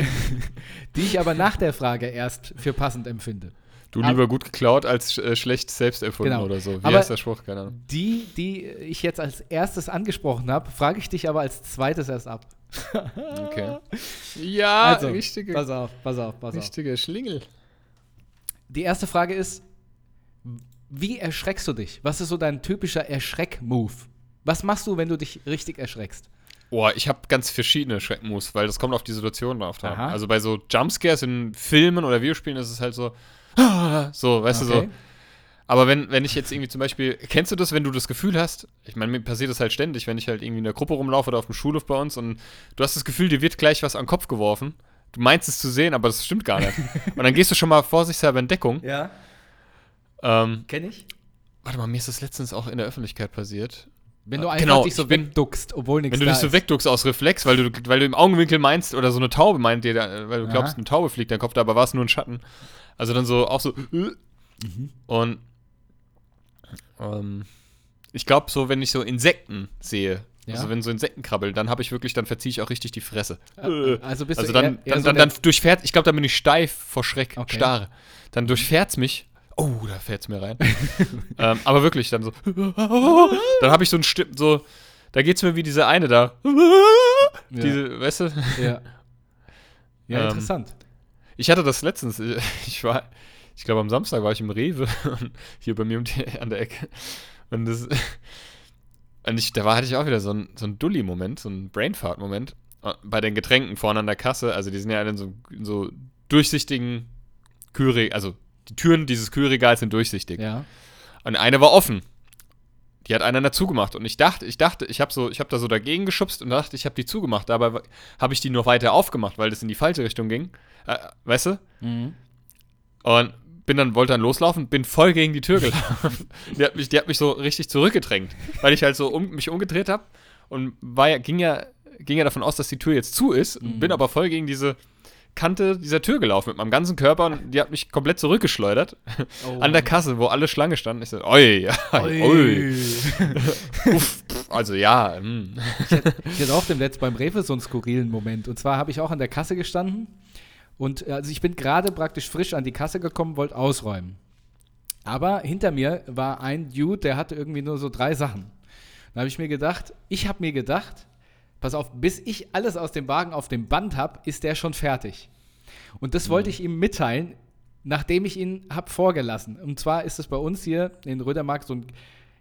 die ich aber nach der Frage erst für passend empfinde. Du Aber- lieber gut geklaut als äh, schlecht selbst erfunden Genau. oder so. Wie Aber- heißt der Spruch? Keine Ahnung. Die, die ich jetzt als erstes angesprochen habe, frage ich dich aber als zweites erst ab. Okay. Ja, also, richtige, pass auf, pass auf, pass auf. richtige Schlingel. Die erste Frage ist, wie erschreckst du dich? Was ist so dein typischer Erschreck-Move? Was machst du, wenn du dich richtig erschreckst? Boah, ich habe ganz verschiedene Schreckmoves, weil das kommt auf die Situation drauf. an. Also bei so Jumpscares in Filmen oder Videospielen ist es halt so, so, weißt du so. Okay. Aber wenn, wenn ich jetzt irgendwie zum Beispiel, kennst du das, wenn du das Gefühl hast, ich meine, mir passiert das halt ständig, wenn ich halt irgendwie in der Gruppe rumlaufe oder auf dem Schulhof bei uns und du hast das Gefühl, dir wird gleich was an den Kopf geworfen. Du meinst es zu sehen, aber das stimmt gar nicht. und dann gehst du schon mal vorsichtshalber in Deckung. Ja, Ähm, kenne ich. warte mal, mir ist das letztens auch in der Öffentlichkeit passiert. Wenn du einfach Genau, dich so bin- wegduckst, obwohl nichts Wenn du dich so ist. wegduckst aus Reflex, weil du, weil du im Augenwinkel meinst, oder so eine Taube meint dir, weil du glaubst, Aha. eine Taube fliegt dein Kopf, da, aber war es nur ein Schatten. Also dann so auch so. Mhm. Und ähm, ich glaube, so, wenn ich so Insekten sehe, Ja. also wenn so Insekten krabbeln, dann habe ich wirklich, dann verziehe ich auch richtig die Fresse. Äh, also bist also du dann, eher, eher dann, so dann, dann durchfährt, ich glaube, dann bin ich steif vor Schreck, Okay. starre. Dann durchfährt's mich. Oh, da fährt's mir rein. ähm, aber wirklich, dann so. dann habe ich so ein Stimm, so, da geht's mir wie diese eine da. Diese, weißt du? Ja, ja Ähm, interessant. Ich hatte das letztens. Ich war, ich glaube, am Samstag war ich im Rewe und hier bei mir um die, an der Ecke. Und das. Und ich, da war, hatte ich auch wieder so einen so Dulli-Moment, so einen Brainfart-Moment. äh, Bei den Getränken vorne an der Kasse. Also, die sind ja alle in so, in so durchsichtigen Kühlregal. Also, die Türen dieses Kühlregals sind durchsichtig. Ja. Und eine war offen. Die hat einer dazu gemacht. Und ich dachte, ich dachte, ich habe so, ich habe da so dagegen geschubst und dachte, ich habe die zugemacht. Dabei habe ich die noch weiter aufgemacht, weil das in die falsche Richtung ging. Äh, weißt du? Mhm. Und bin dann, wollte dann loslaufen, bin voll gegen die Tür gelaufen. die, hat mich, die hat mich so richtig zurückgedrängt, weil ich halt so um, mich umgedreht habe und war ja, ging ja, ging ja davon aus, dass die Tür jetzt zu ist, Mhm. bin aber voll gegen diese Kante dieser Tür gelaufen mit meinem ganzen Körper und die hat mich komplett zurückgeschleudert Oh. an der Kasse, wo alle Schlange standen. Ich so, oi, oi, oi. Uff, pff, also ja, hm. Ich hatte auch dem Letzt beim Rewe so einen skurrilen Moment. Und zwar habe ich auch an der Kasse gestanden und äh, also ich bin gerade praktisch frisch an die Kasse gekommen, wollte ausräumen. Aber hinter mir war ein Dude, der hatte irgendwie nur so drei Sachen. Da habe ich mir gedacht, ich habe mir gedacht, pass auf, bis ich alles aus dem Wagen auf dem Band habe, ist der schon fertig. Und das wollte ich ihm mitteilen, nachdem ich ihn habe vorgelassen. Und zwar ist es bei uns hier in Rödermark so ein,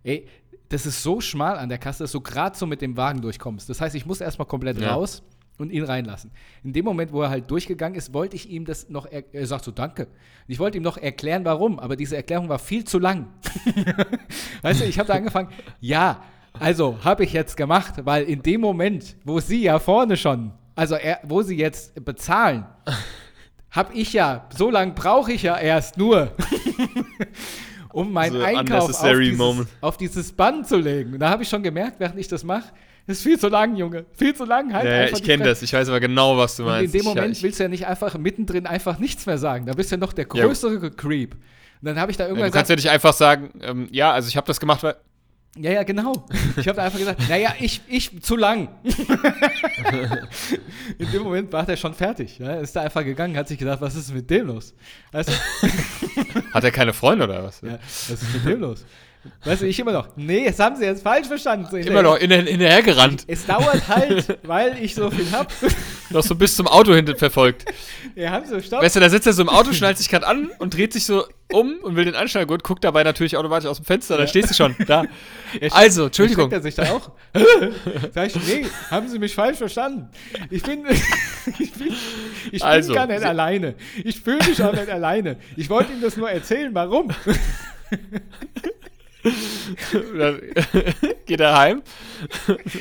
ey, das ist so schmal an der Kasse, dass du gerade so mit dem Wagen durchkommst. Das heißt, ich muss erstmal komplett Ja. raus und ihn reinlassen. In dem Moment, wo er halt durchgegangen ist, wollte ich ihm das noch, er, er sagt so, danke. Ich wollte ihm noch erklären, warum, aber diese Erklärung war viel zu lang. weißt du, ich habe da angefangen, ja, also habe ich jetzt gemacht, weil in dem Moment, wo sie ja vorne schon, also er, wo sie jetzt bezahlen, habe ich ja, so lange brauche ich ja erst nur, um meinen So Einkauf auf dieses, auf dieses Band zu legen. Und da habe ich schon gemerkt, während ich das mache, das ist viel zu lang, Junge. Viel zu lang. Halt Ja, ich kenne das. Ich weiß aber genau, was du Und meinst. in dem Ich- Moment ich, willst du ja nicht einfach mittendrin einfach nichts mehr sagen. Da bist du ja noch der Ja. größere Creep. Und dann habe ich da ja, irgendwann du kannst ja gesagt, nicht einfach sagen, ähm, ja, also ich habe das gemacht, weil ja, ja, genau. Ich habe da einfach gesagt, naja, ich, ich, zu lang. in dem Moment war der schon fertig. Ja, ist da einfach gegangen, hat sich gedacht, was ist mit dem los? Weißt du, hat er keine Freunde oder was? ja, was ist mit dem los? Weißt du, ich immer noch, nee, das haben sie jetzt falsch verstanden. So Immer noch in, hinterher gerannt, Es dauert halt, weil ich so viel hab. Noch so bis zum Auto hinten verfolgt. Wir haben so Stopp. Weißt du, da sitzt er so im Auto, schnallt sich gerade an und dreht sich so um und will den Anschnallgurt, guckt dabei natürlich automatisch aus dem Fenster, dann stehst du schon da. Also, Entschuldigung. Er sich dann auch? Sag ich, nee, haben Sie mich falsch verstanden. Ich bin, ich bin, ich bin Also, gar nicht Sie- alleine. Ich fühle mich auch nicht alleine. Ich wollte Ihnen das nur erzählen, warum. Dann geht er heim,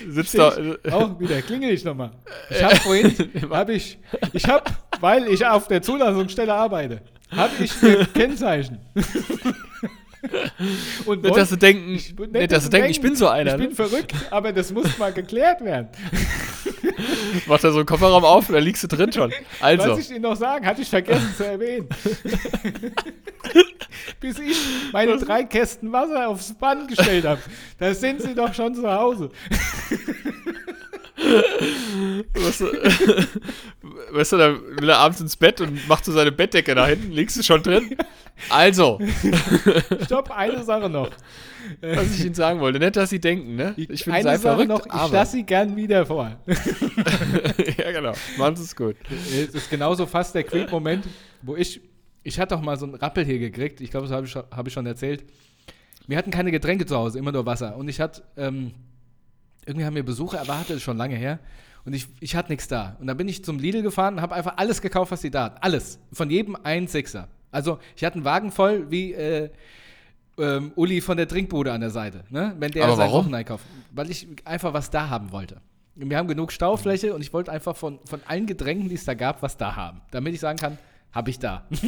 sitzt da. Auch wieder, klingel ich nochmal. Ich habe vorhin, habe ich, ich habe, weil ich auf der Zulassungsstelle arbeite, habe ich ein Kennzeichen. Und Nicht, dass du denken, Ich- nicht, dass du denken, ich bin so einer. Ich bin Ne? verrückt, aber das muss mal geklärt werden. Macht er so einen Kofferraum auf und da liegst du drin schon. Also, Was ich Ihnen noch sagen, hatte ich vergessen zu erwähnen. Bis ich meine drei Kästen Wasser aufs Band gestellt habe. Da sind Sie doch schon zu Hause. weißt du, weißt du, dann will er abends ins Bett und macht so seine Bettdecke da hinten, liegst du schon drin. Also, Stopp, eine Sache noch. was ich Ihnen sagen wollte, nicht, dass Sie denken, ne? Ich sei Sache verrückt, noch, ich lasse Sie gern wieder vor. ja, genau. Machen Sie es gut. Es ist genauso fast der Creep-Moment, wo ich, ich hatte auch mal so einen Rappel hier gekriegt, ich glaube, das habe ich, schon- hab ich schon erzählt. Wir hatten keine Getränke zu Hause, immer nur Wasser. Und ich hatte, ähm, irgendwie haben wir Besucher erwartet, ist schon lange her. Und ich, ich hatte nichts da. Und dann bin ich zum Lidl gefahren und habe einfach alles gekauft, was die da hat. Alles. Von jedem ein Sixer. Also ich hatte einen Wagen voll wie äh, ähm, Uli von der Trinkbude an der Seite. Ne? Wenn der Aber seinen? Wocheneinkauf. Weil ich einfach was da haben wollte. Wir haben genug Staufläche und ich wollte einfach von, von allen Getränken, die es da gab, was da haben. Damit ich sagen kann, habe ich da. So.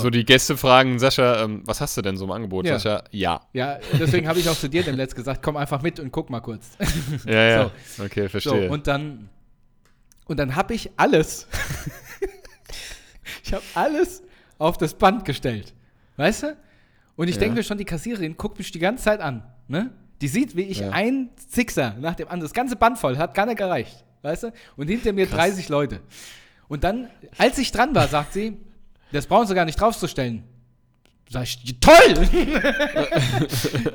So. die Gäste fragen Sascha, ähm, was hast du denn so im Angebot? Ja. Sascha, ja. Ja, deswegen habe ich auch zu dir dem Letzt gesagt, komm einfach mit und guck mal kurz. Ja, ja. Okay, So, verstehe. und dann, und dann habe ich alles, ich habe alles auf das Band gestellt. Weißt du? Und ich Ja. denke mir schon, die Kassiererin guckt mich die ganze Zeit an. Ne? Die sieht, wie ich Ja. ein Sixer nach dem anderen, das ganze Band voll, hat gar nicht gereicht. Weißt du? Und hinter mir 30 Leute. Und dann, als ich dran war, sagt sie, das brauchen sie gar nicht draufzustellen. Sag ich, toll!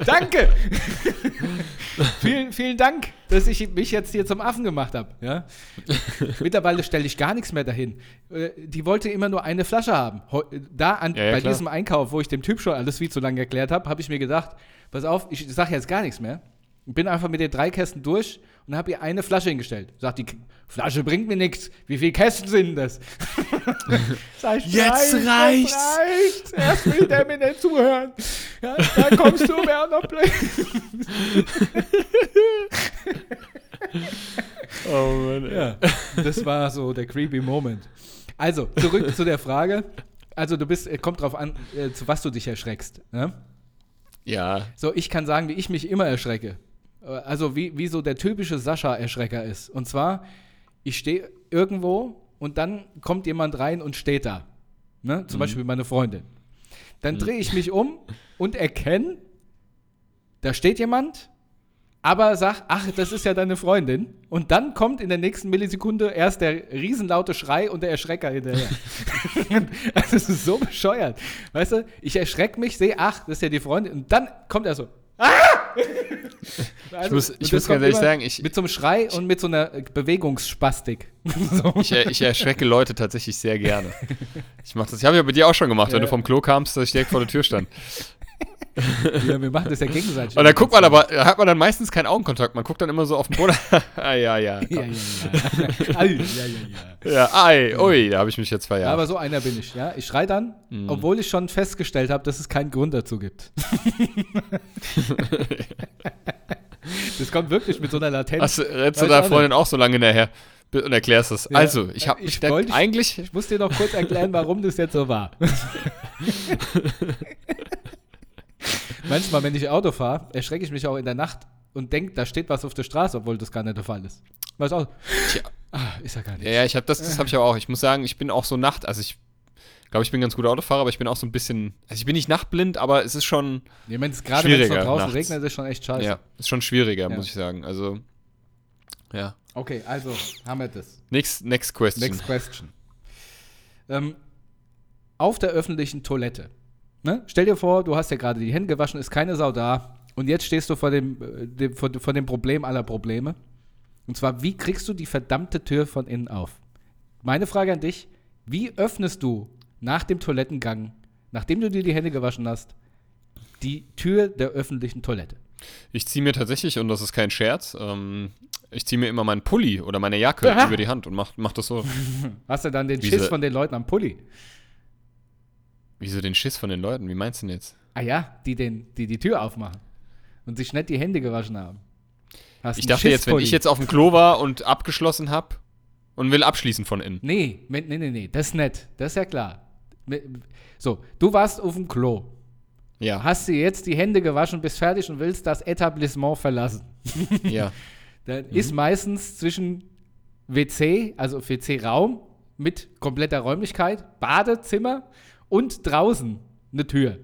Danke! vielen, vielen Dank, dass ich mich jetzt hier zum Affen gemacht habe. Ja? Mittlerweile stelle ich gar nichts mehr dahin. Äh, Die wollte immer nur eine Flasche haben. Heu- Da an, Ja, ja, bei klar. diesem Einkauf, wo ich dem Typ schon alles viel zu lange erklärt habe, habe ich mir gedacht, pass auf, ich sage jetzt gar nichts mehr. Bin einfach mit den drei Kästen durch und habe ihr eine Flasche hingestellt. Sagt die Flasche bringt mir nichts. Wie viele Kästen sind das? Sag ich, Jetzt reicht, reicht's. Erst will der mir nicht zuhören. Ja, dann kommst du noch blöd. oh Mann. Ja, das war so der creepy Moment. Also, zurück zu der Frage. also du bist, äh, kommt drauf an, äh, zu was du dich erschreckst. Ne? Ja. So, ich kann sagen, wie ich mich immer erschrecke. Also wie, wie so der typische Sascha-Erschrecker ist. Und zwar, ich stehe irgendwo und dann kommt jemand rein und steht da. Ne? Zum Beispiel meine Freundin. Dann drehe ich mich um und erkenne, da steht jemand, aber sag, ach, das ist ja deine Freundin. Und dann kommt in der nächsten Millisekunde erst der riesenlaute Schrei und der Erschrecker hinterher. also, das ist so bescheuert. Weißt du, ich erschrecke mich, sehe, ach, das ist ja die Freundin. Und dann kommt er so, ah! Also, muss- und ich muss ganz ehrlich sagen, ich- Mit so einem Schrei und mit so einer äh, Bewegungsspastik. so. Ich, ich erschrecke Leute tatsächlich sehr gerne. Ich mache das. Ich habe ja bei dir auch schon gemacht, wenn Ja. du vom Klo kamst, dass ich direkt vor der Tür stand. ja, wir machen das ja gegenseitig. Und dann guckt man aber, da hat man dann meistens keinen Augenkontakt. Man guckt dann immer so auf den Boden. ah, ja, ja. Ja, ja, ja. Ei, ja, ja, ja. Ja, ei, ui, da habe ich mich jetzt Ja, verjagt. aber so einer bin ich, ja. Ich schrei dann, Mhm. obwohl ich schon festgestellt habe, dass es keinen Grund dazu gibt. das kommt wirklich mit so einer Latenz. Hast du, rennst du deiner auch Freundin auch so lange hinterher und erklärst es. Ja. Also, ich habe Ich mich eigentlich. Ich muss dir noch kurz erklären, warum das jetzt so war. Manchmal, wenn ich Auto fahre, erschrecke ich mich auch in der Nacht und denke, da steht was auf der Straße, obwohl das gar nicht der Fall ist. Weißt auch, Tja. ah, ist ja gar nicht. Ja, ja, ich habe das, das habe ich aber auch. Ich muss sagen, ich bin auch so Nacht, also ich glaube, ich bin ganz guter Autofahrer, aber ich bin auch so ein bisschen, also ich bin nicht nachtblind, aber es ist schon, Ja, wenn's- Gerade wenn es Schwieriger draußen nachts. regnet, ist es schon echt scheiße. ja, ist schon schwieriger, Ja. muss ich sagen. Also, ja. Okay, also haben wir das. Next, next question. Next question. Ähm, auf der öffentlichen Toilette. Ne? Stell dir vor, du hast ja gerade die Hände gewaschen, ist keine Sau da. Und jetzt stehst du vor dem, äh, dem, vor, vor dem Problem aller Probleme. Und zwar, wie kriegst du die verdammte Tür von innen auf? Meine Frage an dich: Wie öffnest du nach dem Toilettengang, nachdem du dir die Hände gewaschen hast, die Tür der öffentlichen Toilette? Ich ziehe mir tatsächlich, und das ist kein Scherz, ähm, ich ziehe mir immer meinen Pulli oder meine Jacke Aha. über die Hand und mach, mach das so. Hast du dann den Diese- Schiss von den Leuten am Pulli? Wieso den Schiss von den Leuten? Wie meinst du denn jetzt? Ah ja, die, den, die die Tür aufmachen und sich nicht die Hände gewaschen haben. Hast Ich dachte jetzt, wenn ich jetzt auf dem Klo war und abgeschlossen habe und will abschließen von innen. Nee, nee, nee, nee, das ist nett. Das ist ja klar. So, du warst auf dem Klo. Ja, Hast dir jetzt die Hände gewaschen, bist fertig und willst das Etablissement verlassen. ja. Dann Mhm. ist meistens zwischen WC, also WC-Raum mit kompletter Räumlichkeit, Badezimmer und draußen eine Tür.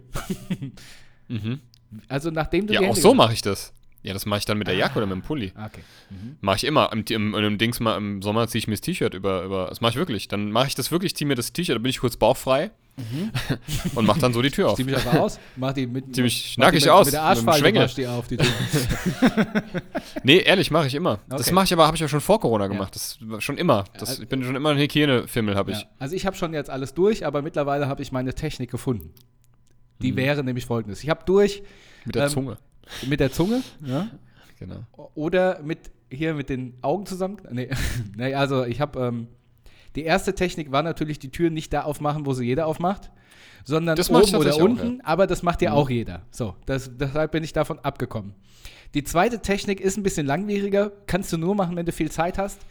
Mhm. Also nachdem du Ja, auch Hände so mache ich das. Ja, das mache ich dann mit der Jacke oder mit dem Pulli. Ah, Okay. Mhm. Mache ich immer. Im, im, im Dings mal im Sommer ziehe ich mir das T-Shirt über, über. Das mache ich wirklich. Dann mache ich das wirklich, ziehe mir das T-Shirt, dann bin ich kurz bauchfrei und mache dann so die Tür auf. Zieh mich einfach aus, mach die mit, die nackig mit, aus, Mit der wasch die auf, die Tür. Nee, ehrlich, mache ich immer. Das Okay. mache ich aber, habe ich ja schon vor Corona gemacht. Das war schon immer. Das, also- ich bin schon immer ein Hygienefimmel, habe ich. Ja. Also ich habe schon jetzt alles durch, aber mittlerweile habe ich meine Technik gefunden. Die Mhm. wäre nämlich folgendes. Ich habe durch Mit der Ähm, Zunge. mit der Zunge ja, Genau. oder mit hier mit den Augen zusammen. Nee, nee also ich habe ähm, die erste Technik war natürlich die Tür nicht da aufmachen, wo sie jeder aufmacht, sondern Das oben oder tatsächlich auch, unten, aber das macht ja Mhm. auch jeder. So, das, deshalb bin ich davon abgekommen. Die zweite Technik ist ein bisschen langwieriger, kannst du nur machen, wenn du viel Zeit hast.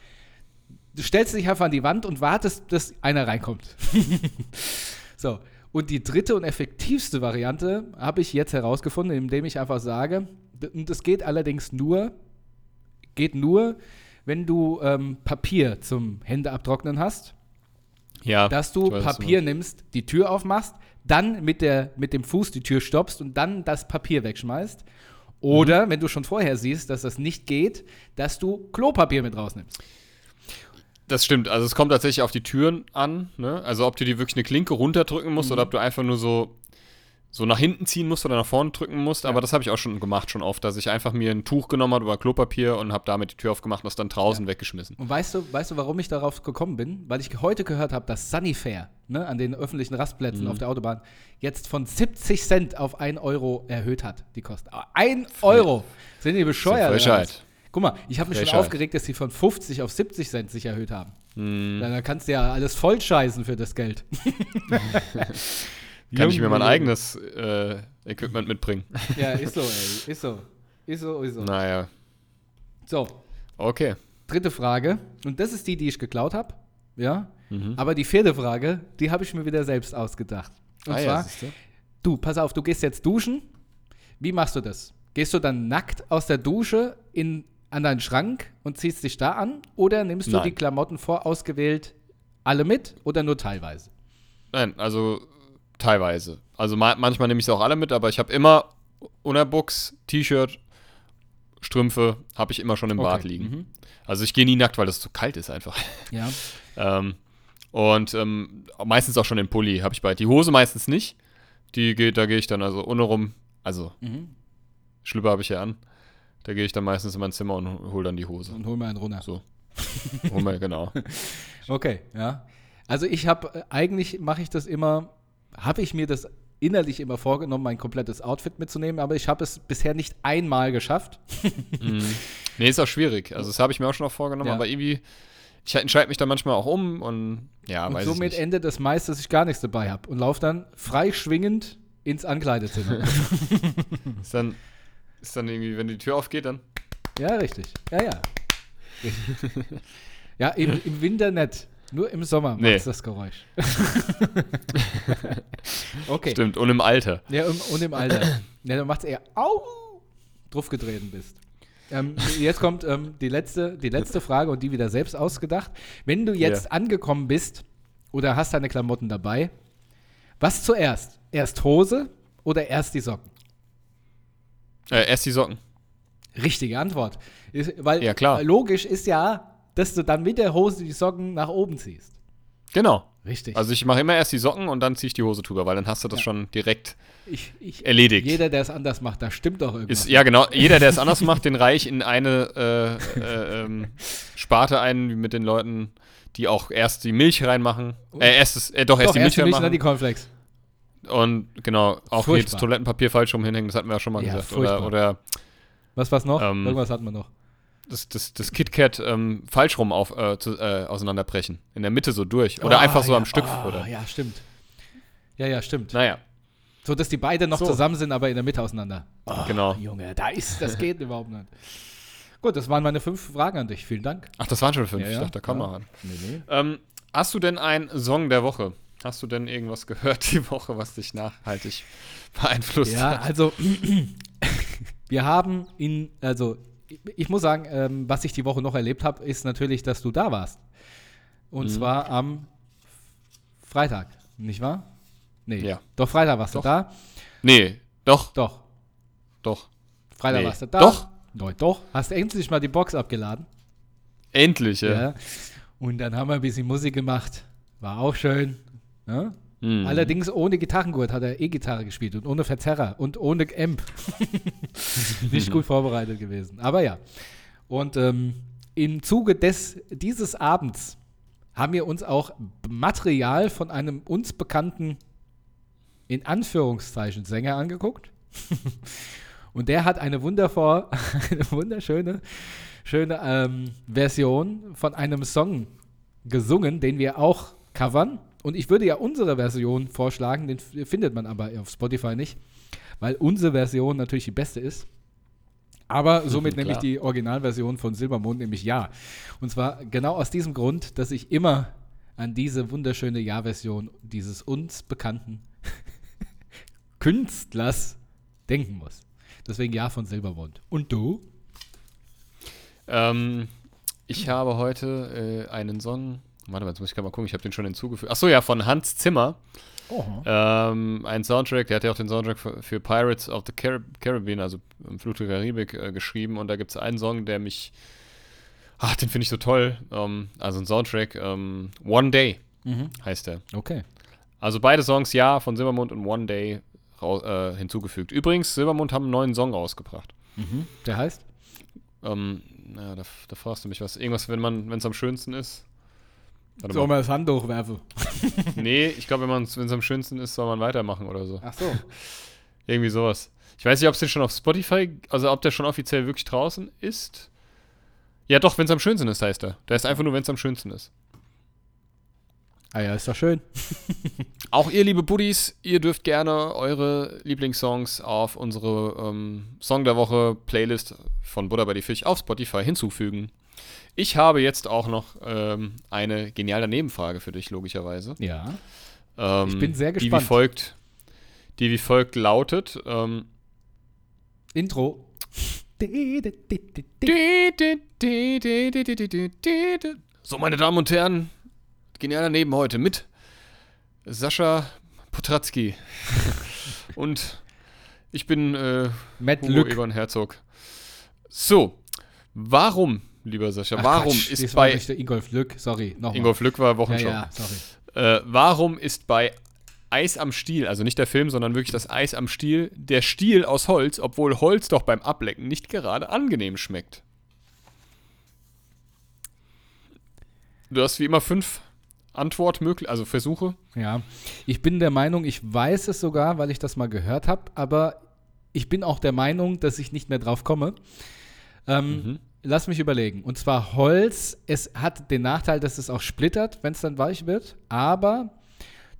Du stellst dich einfach an die Wand und wartest, dass einer reinkommt. so, und die dritte und effektivste Variante habe ich jetzt herausgefunden, indem ich einfach sage, und das geht allerdings nur, geht nur, wenn du ähm, Papier zum Händeabtrocknen hast, Ja. dass du weiß, Papier nimmst, die Tür aufmachst, dann mit, der, mit dem Fuß die Tür stoppst und dann das Papier wegschmeißt. Oder, wenn du schon vorher siehst, dass das nicht geht, dass du Klopapier mit rausnimmst. Das stimmt. Also es kommt tatsächlich auf die Türen an. Ne? Also ob du die wirklich eine Klinke runterdrücken musst Mhm. oder ob du einfach nur so, so nach hinten ziehen musst oder nach vorne drücken musst. Aber das habe ich auch schon gemacht, schon oft, dass ich einfach mir ein Tuch genommen habe oder Klopapier und habe damit die Tür aufgemacht und das dann draußen weggeschmissen. Und weißt du, weißt du, warum ich darauf gekommen bin? Weil ich heute gehört habe, dass Sunnyfair ne, an den öffentlichen Rastplätzen Mhm. auf der Autobahn jetzt von 70 Cent auf 1 Euro erhöht hat, die Kosten. 1 Euro! Sind die bescheuert? Frechheit. was? Guck mal, ich habe mich schon Frechheit. aufgeregt, dass sie von 50 auf 70 Cent sich erhöht haben. Hm. Dann kannst du ja alles vollscheißen für das Geld. Kann ich mir mein eigenes äh, Equipment mitbringen? Ja, ist so, ey. Ist so. Ist so, ist so. Naja. So, Okay. dritte Frage. Und das ist die, die ich geklaut habe. Ja. Mhm. Aber die vierte Frage, die habe ich mir wieder selbst ausgedacht. Und Ah ja, zwar, siehste. du, pass auf, du gehst jetzt duschen. Wie machst du das? Gehst du dann nackt aus der Dusche in, an deinen Schrank und ziehst dich da an? Oder nimmst du Nein. die Klamotten vorausgewählt alle mit oder nur teilweise? Nein, also teilweise. Also ma manchmal nehme ich sie auch alle mit, aber ich habe immer Unterbuchs, T-Shirt, Strümpfe, habe ich immer schon im Bad Okay, liegen. mhm. Also ich gehe nie nackt, weil das zu kalt ist einfach. Ja. ähm, und ähm, meistens auch schon den Pulli habe ich bei. Die Hose meistens nicht. Die geht, da gehe ich dann also ohne rum. Also Mhm. Schlüpper habe ich ja an. Da gehe ich dann meistens in mein Zimmer und hole dann die Hose. Und hol mir einen runter. So. Hol mir, genau. Okay, ja. Also ich habe, äh, eigentlich mache ich das immer, habe ich mir das innerlich immer vorgenommen, mein komplettes Outfit mitzunehmen, aber ich habe es bisher nicht einmal geschafft. Mhm. Nee, ist auch schwierig. Also das habe ich mir auch schon noch vorgenommen, Ja. aber irgendwie, ich entscheide mich dann manchmal auch um und ja, und weiß somit ich nicht. endet es meist, dass ich gar nichts dabei habe und laufe dann frei schwingend ins Ankleidezimmer. Ist dann, ist dann irgendwie, wenn die Tür aufgeht, dann. ja, richtig. Ja, ja. Richtig. Ja, im, im Winter nicht. Nur im Sommer Nee. macht das Geräusch. okay. Stimmt, und im Alter. Ja, und, und im Alter. ja, dann macht es eher au draufgetreten bist. Ähm, jetzt kommt ähm, die, letzte, die letzte Frage und die wieder selbst ausgedacht. Wenn du jetzt Ja. angekommen bist oder hast deine Klamotten dabei, was zuerst? Erst Hose oder erst die Socken? Äh, erst die Socken. Richtige Antwort. Ist, weil Ja, klar. logisch ist ja, dass du dann mit der Hose die Socken nach oben ziehst. Genau. Richtig. Also ich mache immer erst die Socken und dann ziehe ich die Hose drüber, weil dann hast du das Ja. schon direkt ich, ich, erledigt. jeder, der es anders macht, da stimmt doch irgendwas. Ist, ja, genau. Jeder, der es anders macht, den reiche ich in eine äh, äh, ähm, Sparte ein wie mit den Leuten, die auch erst die Milch reinmachen. Äh, erst das, äh, doch, erst doch, die Milch erst Milch und dann reinmachen. die Cornflakes. Und genau, auch Furchtbar. jedes Toilettenpapier falsch rum hinhängen, das hatten wir ja schon mal Ja, gesagt. furchtbar. Oder, oder Was war's noch? Ähm, Irgendwas hatten wir noch. Das, das, das KitKat ähm, falsch rum auf, äh, zu, äh, auseinanderbrechen. In der Mitte so durch. Oder Ah, einfach so ja. am Stück. Ah, oder. Ja, stimmt. Ja, ja, stimmt. Naja, So, dass die beide noch So. zusammen sind, aber in der Mitte auseinander. Ah, genau. Junge, da ist, das geht überhaupt nicht. Gut, das waren meine fünf Fragen an dich. Vielen Dank. Ach, das waren schon fünf. Ja, Ich ja. dachte, da kam Ja. noch an. Nee, nee. Ähm, hast du denn einen Song der Woche? Hast du denn irgendwas gehört die Woche, was dich nachhaltig beeinflusst Ja, hat? also wir haben in, also ich, muss sagen, ähm, was ich die Woche noch erlebt habe, ist natürlich, dass du da warst. Und Mhm. zwar am Freitag, nicht wahr? Nee. Ja. Doch, Freitag warst Doch. du da. Nee, doch, Doch. doch. Freitag Nee. warst du da. Doch. Doch, doch. Hast endlich mal die Box abgeladen. Endlich, ja. Ja. Und dann haben wir ein bisschen Musik gemacht. War auch schön. Ja? Mhm. Allerdings ohne Gitarrengurt hat er E-Gitarre gespielt und ohne Verzerrer und ohne Amp. Nicht gut vorbereitet gewesen. Aber ja. Und ähm, im Zuge des, dieses Abends haben wir uns auch Material von einem uns bekannten, in Anführungszeichen, Sänger angeguckt. und der hat eine, wundervoll, eine wunderschöne schöne, ähm, Version von einem Song gesungen, den wir auch covern. Und ich würde ja unsere Version vorschlagen, den findet man aber auf Spotify nicht, weil unsere Version natürlich die beste ist. Aber somit nehme ich Klar. die Originalversion von Silbermond, nämlich Ja. Und zwar genau aus diesem Grund, dass ich immer an diese wunderschöne Ja-Version dieses uns bekannten Künstlers denken muss. Deswegen Ja von Silbermond. Und du? Ähm, ich habe heute äh, einen Song. Warte mal, jetzt muss ich gerade mal gucken, ich habe den schon hinzugefügt. Achso, ja, von Hans Zimmer. Oh. Ähm, ein Soundtrack, der hat ja auch den Soundtrack für, für Pirates of the Carib Caribbean, also im Fluch der Karibik, äh, geschrieben. Und da gibt es einen Song, der mich. Ach, den finde ich so toll. Ähm, also ein Soundtrack. Ähm, One Day Mhm. heißt der. Okay. Also beide Songs, ja, von Silbermond und One Day äh, hinzugefügt. Übrigens, Silbermond haben einen neuen Song rausgebracht. Mhm. Der heißt? Ähm, na, da, da fragst du mich was. Irgendwas, wenn man, wenn es am schönsten ist. Warte Soll mal. man das Handtuch werfen? Nee, ich glaube, wenn es am schönsten ist, soll man weitermachen oder so. Ach so. Irgendwie sowas. Ich weiß nicht, ob es den schon auf Spotify, also ob der schon offiziell wirklich draußen ist. Ja, doch, wenn es am schönsten ist, heißt er. Der ist einfach nur, wenn es am schönsten ist. Ah ja, ist doch schön. Auch ihr, liebe Buddies, ihr dürft gerne eure Lieblingssongs auf unsere ähm, Song der Woche Playlist von Buddha bei die Fisch auf Spotify hinzufügen. Ich habe jetzt auch noch ähm, eine geniale Nebenfrage für dich, logischerweise. Ja. Ähm, Ich bin sehr Die wie gespannt. folgt, die wie folgt lautet. Ähm, Intro. so, meine Damen und Herren, genialer Neben heute mit Sascha Potratzky. und ich bin äh, Matt Hugo Lück. Egon Herzog. So, warum, lieber Sascha, Ach, warum Quatsch, ist war bei der Ingolf Lück, sorry, nochmal. Ingolf Lück war ja, Wochenschau. ja, sorry. Äh, warum ist bei Eis am Stiel, also nicht der Film, sondern wirklich das Eis am Stiel, der Stiel aus Holz, obwohl Holz doch beim Ablecken nicht gerade angenehm schmeckt? Du hast wie immer fünf Antwortmöglichkeiten, also Versuche. Ja, ich bin der Meinung, ich weiß es sogar, weil ich das mal gehört habe, aber ich bin auch der Meinung, dass ich nicht mehr drauf komme. Ähm, Mhm. Lass mich überlegen. Und zwar Holz, es hat den Nachteil, dass es auch splittert, wenn es dann weich wird, aber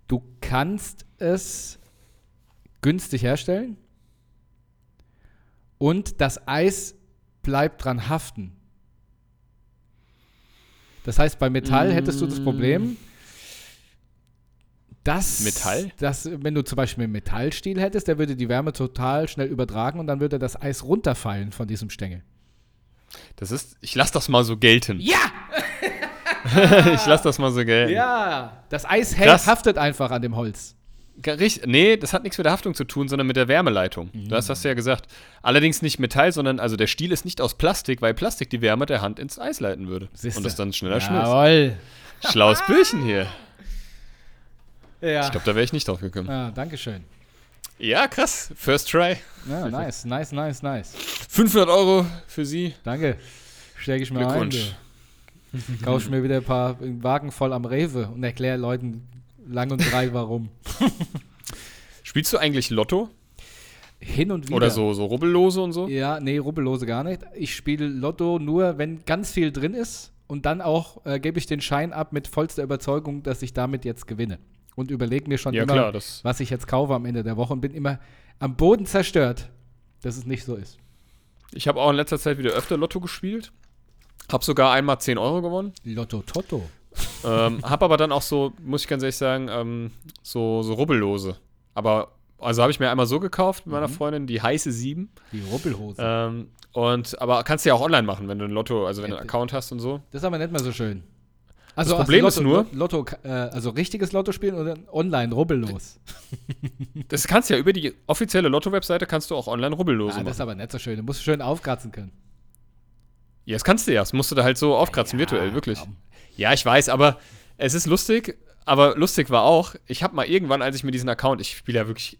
du kannst es günstig herstellen und das Eis bleibt dran haften. Das heißt, bei Metall hättest du das Problem, dass, Metall? dass, wenn du zum Beispiel einen Metallstiel hättest, der würde die Wärme total schnell übertragen und dann würde das Eis runterfallen von diesem Stängel. Das ist, ich lass das mal so gelten. Ja! ich lass das mal so gelten. Ja! Das Eis hält, haftet einfach an dem Holz. Ga- richt- Nee, das hat nichts mit der Haftung zu tun, sondern mit der Wärmeleitung. Du hast das ja gesagt. Allerdings nicht Metall, sondern also der Stiel ist nicht aus Plastik, weil Plastik die Wärme der Hand ins Eis leiten würde. Siehste. Und das dann schneller schmilzt. Jawohl. Schlaues Bürchen hier. Ja. Ich glaube, da wäre ich nicht drauf gekommen. Ah, Dankeschön. Ja, krass. First try. Ja, nice, nice, nice, nice. 500 Euro für Sie. Danke. Stecke ich mir ein. Glückwunsch. du. Kauf ich mir wieder ein paar Wagen voll am Rewe und erkläre Leuten lang und breit warum. Spielst du eigentlich Lotto? Hin und wieder. Oder so, so Rubbellose und so? Ja, nee, rubbellose gar nicht. Ich spiele Lotto nur, wenn ganz viel drin ist und dann auch äh, gebe ich den Schein ab mit vollster Überzeugung, dass ich damit jetzt gewinne. Und überlege mir schon Ja, immer, klar, das- was ich jetzt kaufe am Ende der Woche und bin immer am Boden zerstört, dass es nicht so ist. Ich habe auch in letzter Zeit wieder öfter Lotto gespielt. Hab sogar einmal 10 Euro gewonnen. Lotto Toto. ähm, hab aber dann auch so, muss ich ganz ehrlich sagen, ähm, so, so Rubbellose. Aber, also habe ich mir einmal so gekauft mit meiner Freundin, die heiße 7. Die Rubbelhose. Ähm, und, aber kannst du ja auch online machen, wenn du ein Lotto, also wenn du einen Account hast und so. Das ist aber nicht mehr so schön. Also Das Problem Lotto, ist nur- Lotto, äh, also richtiges Lotto spielen oder online rubbellos. Das kannst du ja über die offizielle Lotto-Webseite kannst du auch online Rubbellose Ah, das ist machen. aber nicht so schön. Du musst schön aufkratzen können. Ja, das kannst du ja. Das musst du da halt so aufkratzen, virtuell, wirklich. komm. Ja, ich weiß, aber es ist lustig. Aber lustig war auch, ich habe mal irgendwann, als ich mir diesen Account, ich spiele ja wirklich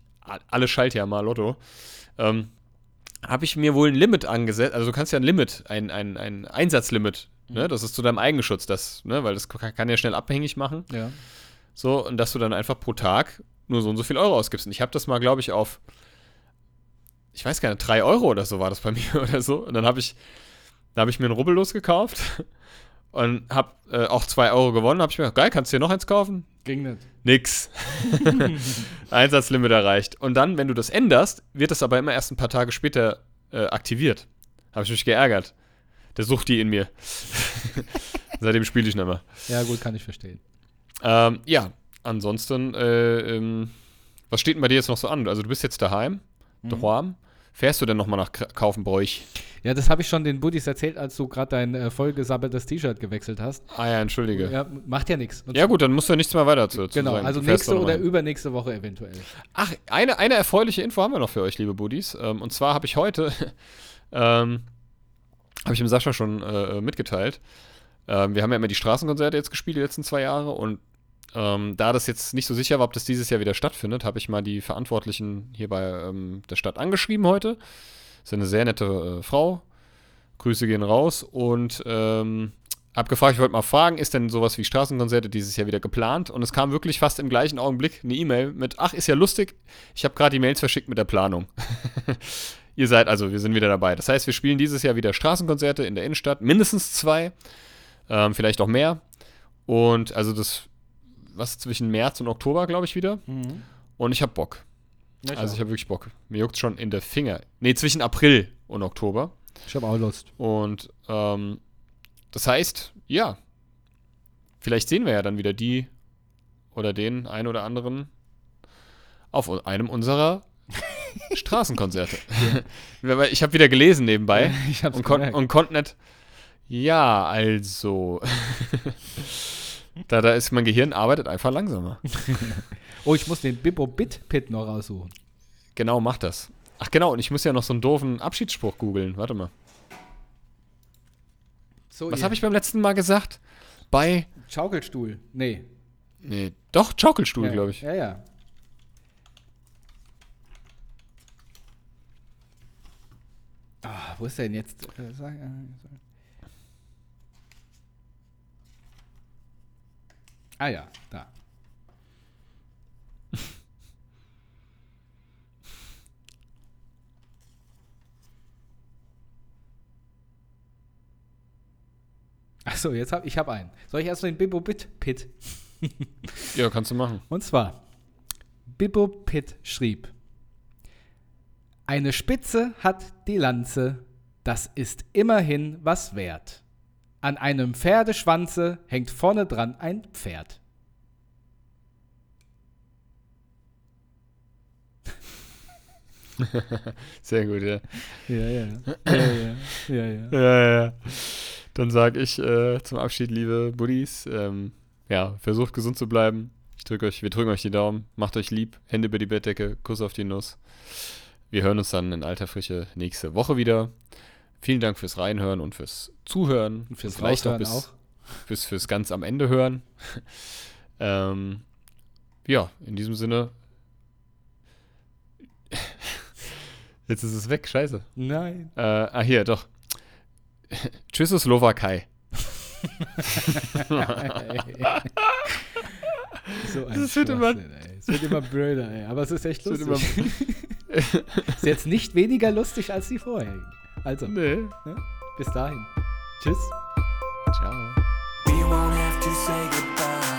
alle Schaltjahr mal Lotto, ähm, habe ich mir wohl ein Limit angesetzt. Also du kannst ja ein Limit, ein, ein, ein Einsatzlimit, ne? Das ist zu deinem Eigenschutz, das, ne? Weil das kann, kann ja schnell abhängig machen. Ja. So, und dass du dann einfach pro Tag nur so und so viel Euro ausgibst. Und ich habe das mal, glaube ich, auf, ich weiß gar nicht, 3 Euro oder so war das bei mir oder so. Und dann habe ich, da habe ich mir einen Rubbellos gekauft und habe äh, auch 2 Euro gewonnen. habe ich mir gedacht, geil, kannst du dir noch eins kaufen? Ging nicht. Nix. Einsatzlimit erreicht. Und dann, wenn du das änderst, wird das aber immer erst ein paar Tage später äh, aktiviert. Habe ich mich geärgert. Der sucht die in mir. Seitdem spiele ich nicht mehr. Ja, gut, kann ich verstehen. Ähm, ja, ansonsten, äh, ähm, was steht denn bei dir jetzt noch so an? Also du bist jetzt daheim, daheim. Fährst du denn nochmal nach Kaufenbräuch? Ja, das habe ich schon den Buddies erzählt, als du gerade dein äh, vollgesabbeltes T-Shirt gewechselt hast. Ah ja, entschuldige. Ja, Ja, macht ja nichts. Und- gut, dann musst du ja nichts mehr weiter zu, zu Genau, sagen. also nächste oder übernächste Woche eventuell. Ach, eine, eine erfreuliche Info haben wir noch für euch, liebe Buddies. Ähm, und zwar habe ich heute, ähm, habe ich dem Sascha schon äh, mitgeteilt. Ähm, wir haben ja immer die Straßenkonzerte jetzt gespielt die letzten zwei Jahre und ähm, da das jetzt nicht so sicher war, ob das dieses Jahr wieder stattfindet, habe ich mal die Verantwortlichen hier bei ähm, der Stadt angeschrieben heute. Ist eine sehr nette äh, Frau. Grüße gehen raus und ähm, hab gefragt, ich wollte mal fragen, ist denn sowas wie Straßenkonzerte dieses Jahr wieder geplant? Und es kam wirklich fast im gleichen Augenblick eine E-Mail mit, ach, ist ja lustig, ich habe gerade die Mails verschickt mit der Planung. Ihr seid, also wir sind wieder dabei. Das heißt, wir spielen dieses Jahr wieder Straßenkonzerte in der Innenstadt, mindestens zwei, ähm, vielleicht auch mehr. Und also das, was zwischen März und Oktober, glaube ich, wieder. Und ich habe Bock. Also ich habe wirklich Bock. Mir juckt schon in der Finger. Nee, zwischen April und Oktober. ich habe auch Lust. Und ähm, das heißt, ja, vielleicht sehen wir ja dann wieder die oder den ein oder anderen auf einem unserer Straßenkonzerte. Weil Ich habe wieder gelesen nebenbei hab's und, kon und konnte nicht. Ja, also. da, da ist mein Gehirn arbeitet einfach langsamer. Oh, ich muss den Bibbo Bit Pit noch raussuchen. Genau, mach das. Ach genau, und ich muss ja noch so einen doofen Abschiedsspruch googeln. Warte mal. So, Was habe ich beim letzten Mal gesagt? Bei. Schaukelstuhl. Nee. Nee, doch, Schaukelstuhl, ja, glaube ich. Ja, ja. Ah, wo ist der denn jetzt? Äh, äh, Ah ja, da. Achso, jetzt hab ich hab einen. Soll ich erst den Bibbo Bit Pit? Ja, kannst du machen. Und zwar, Bibbo Pitt schrieb, eine Spitze hat die Lanze, das ist immerhin was wert. An einem Pferdeschwanze hängt vorne dran ein Pferd. Sehr gut, ja. Ja, ja. Ja, ja. ja, ja. Ja, ja. Dann sage ich äh, zum Abschied, liebe Buddies, ähm, ja, versucht gesund zu bleiben. Ich drücke euch, wir drücken euch die Daumen, macht euch lieb, Hände über die Bettdecke, Kuss auf die Nuss. Wir hören uns dann in alter Frische nächste Woche wieder. Vielen Dank fürs Reinhören und fürs Zuhören. Und fürs vielleicht auch bis, auch. bis fürs ganz am Ende hören. ähm, ja, in diesem Sinne. Jetzt ist es weg, scheiße. Nein. Äh, ah, hier, doch. Tschechoslowakei. so ein Es wird immer-. Es wird immer blöder, ey. Aber es ist echt Es lustig. ist jetzt nicht weniger lustig als die vorherigen. Also, Nee. bis dahin. Tschüss. Ciao. We won't have to say goodbye.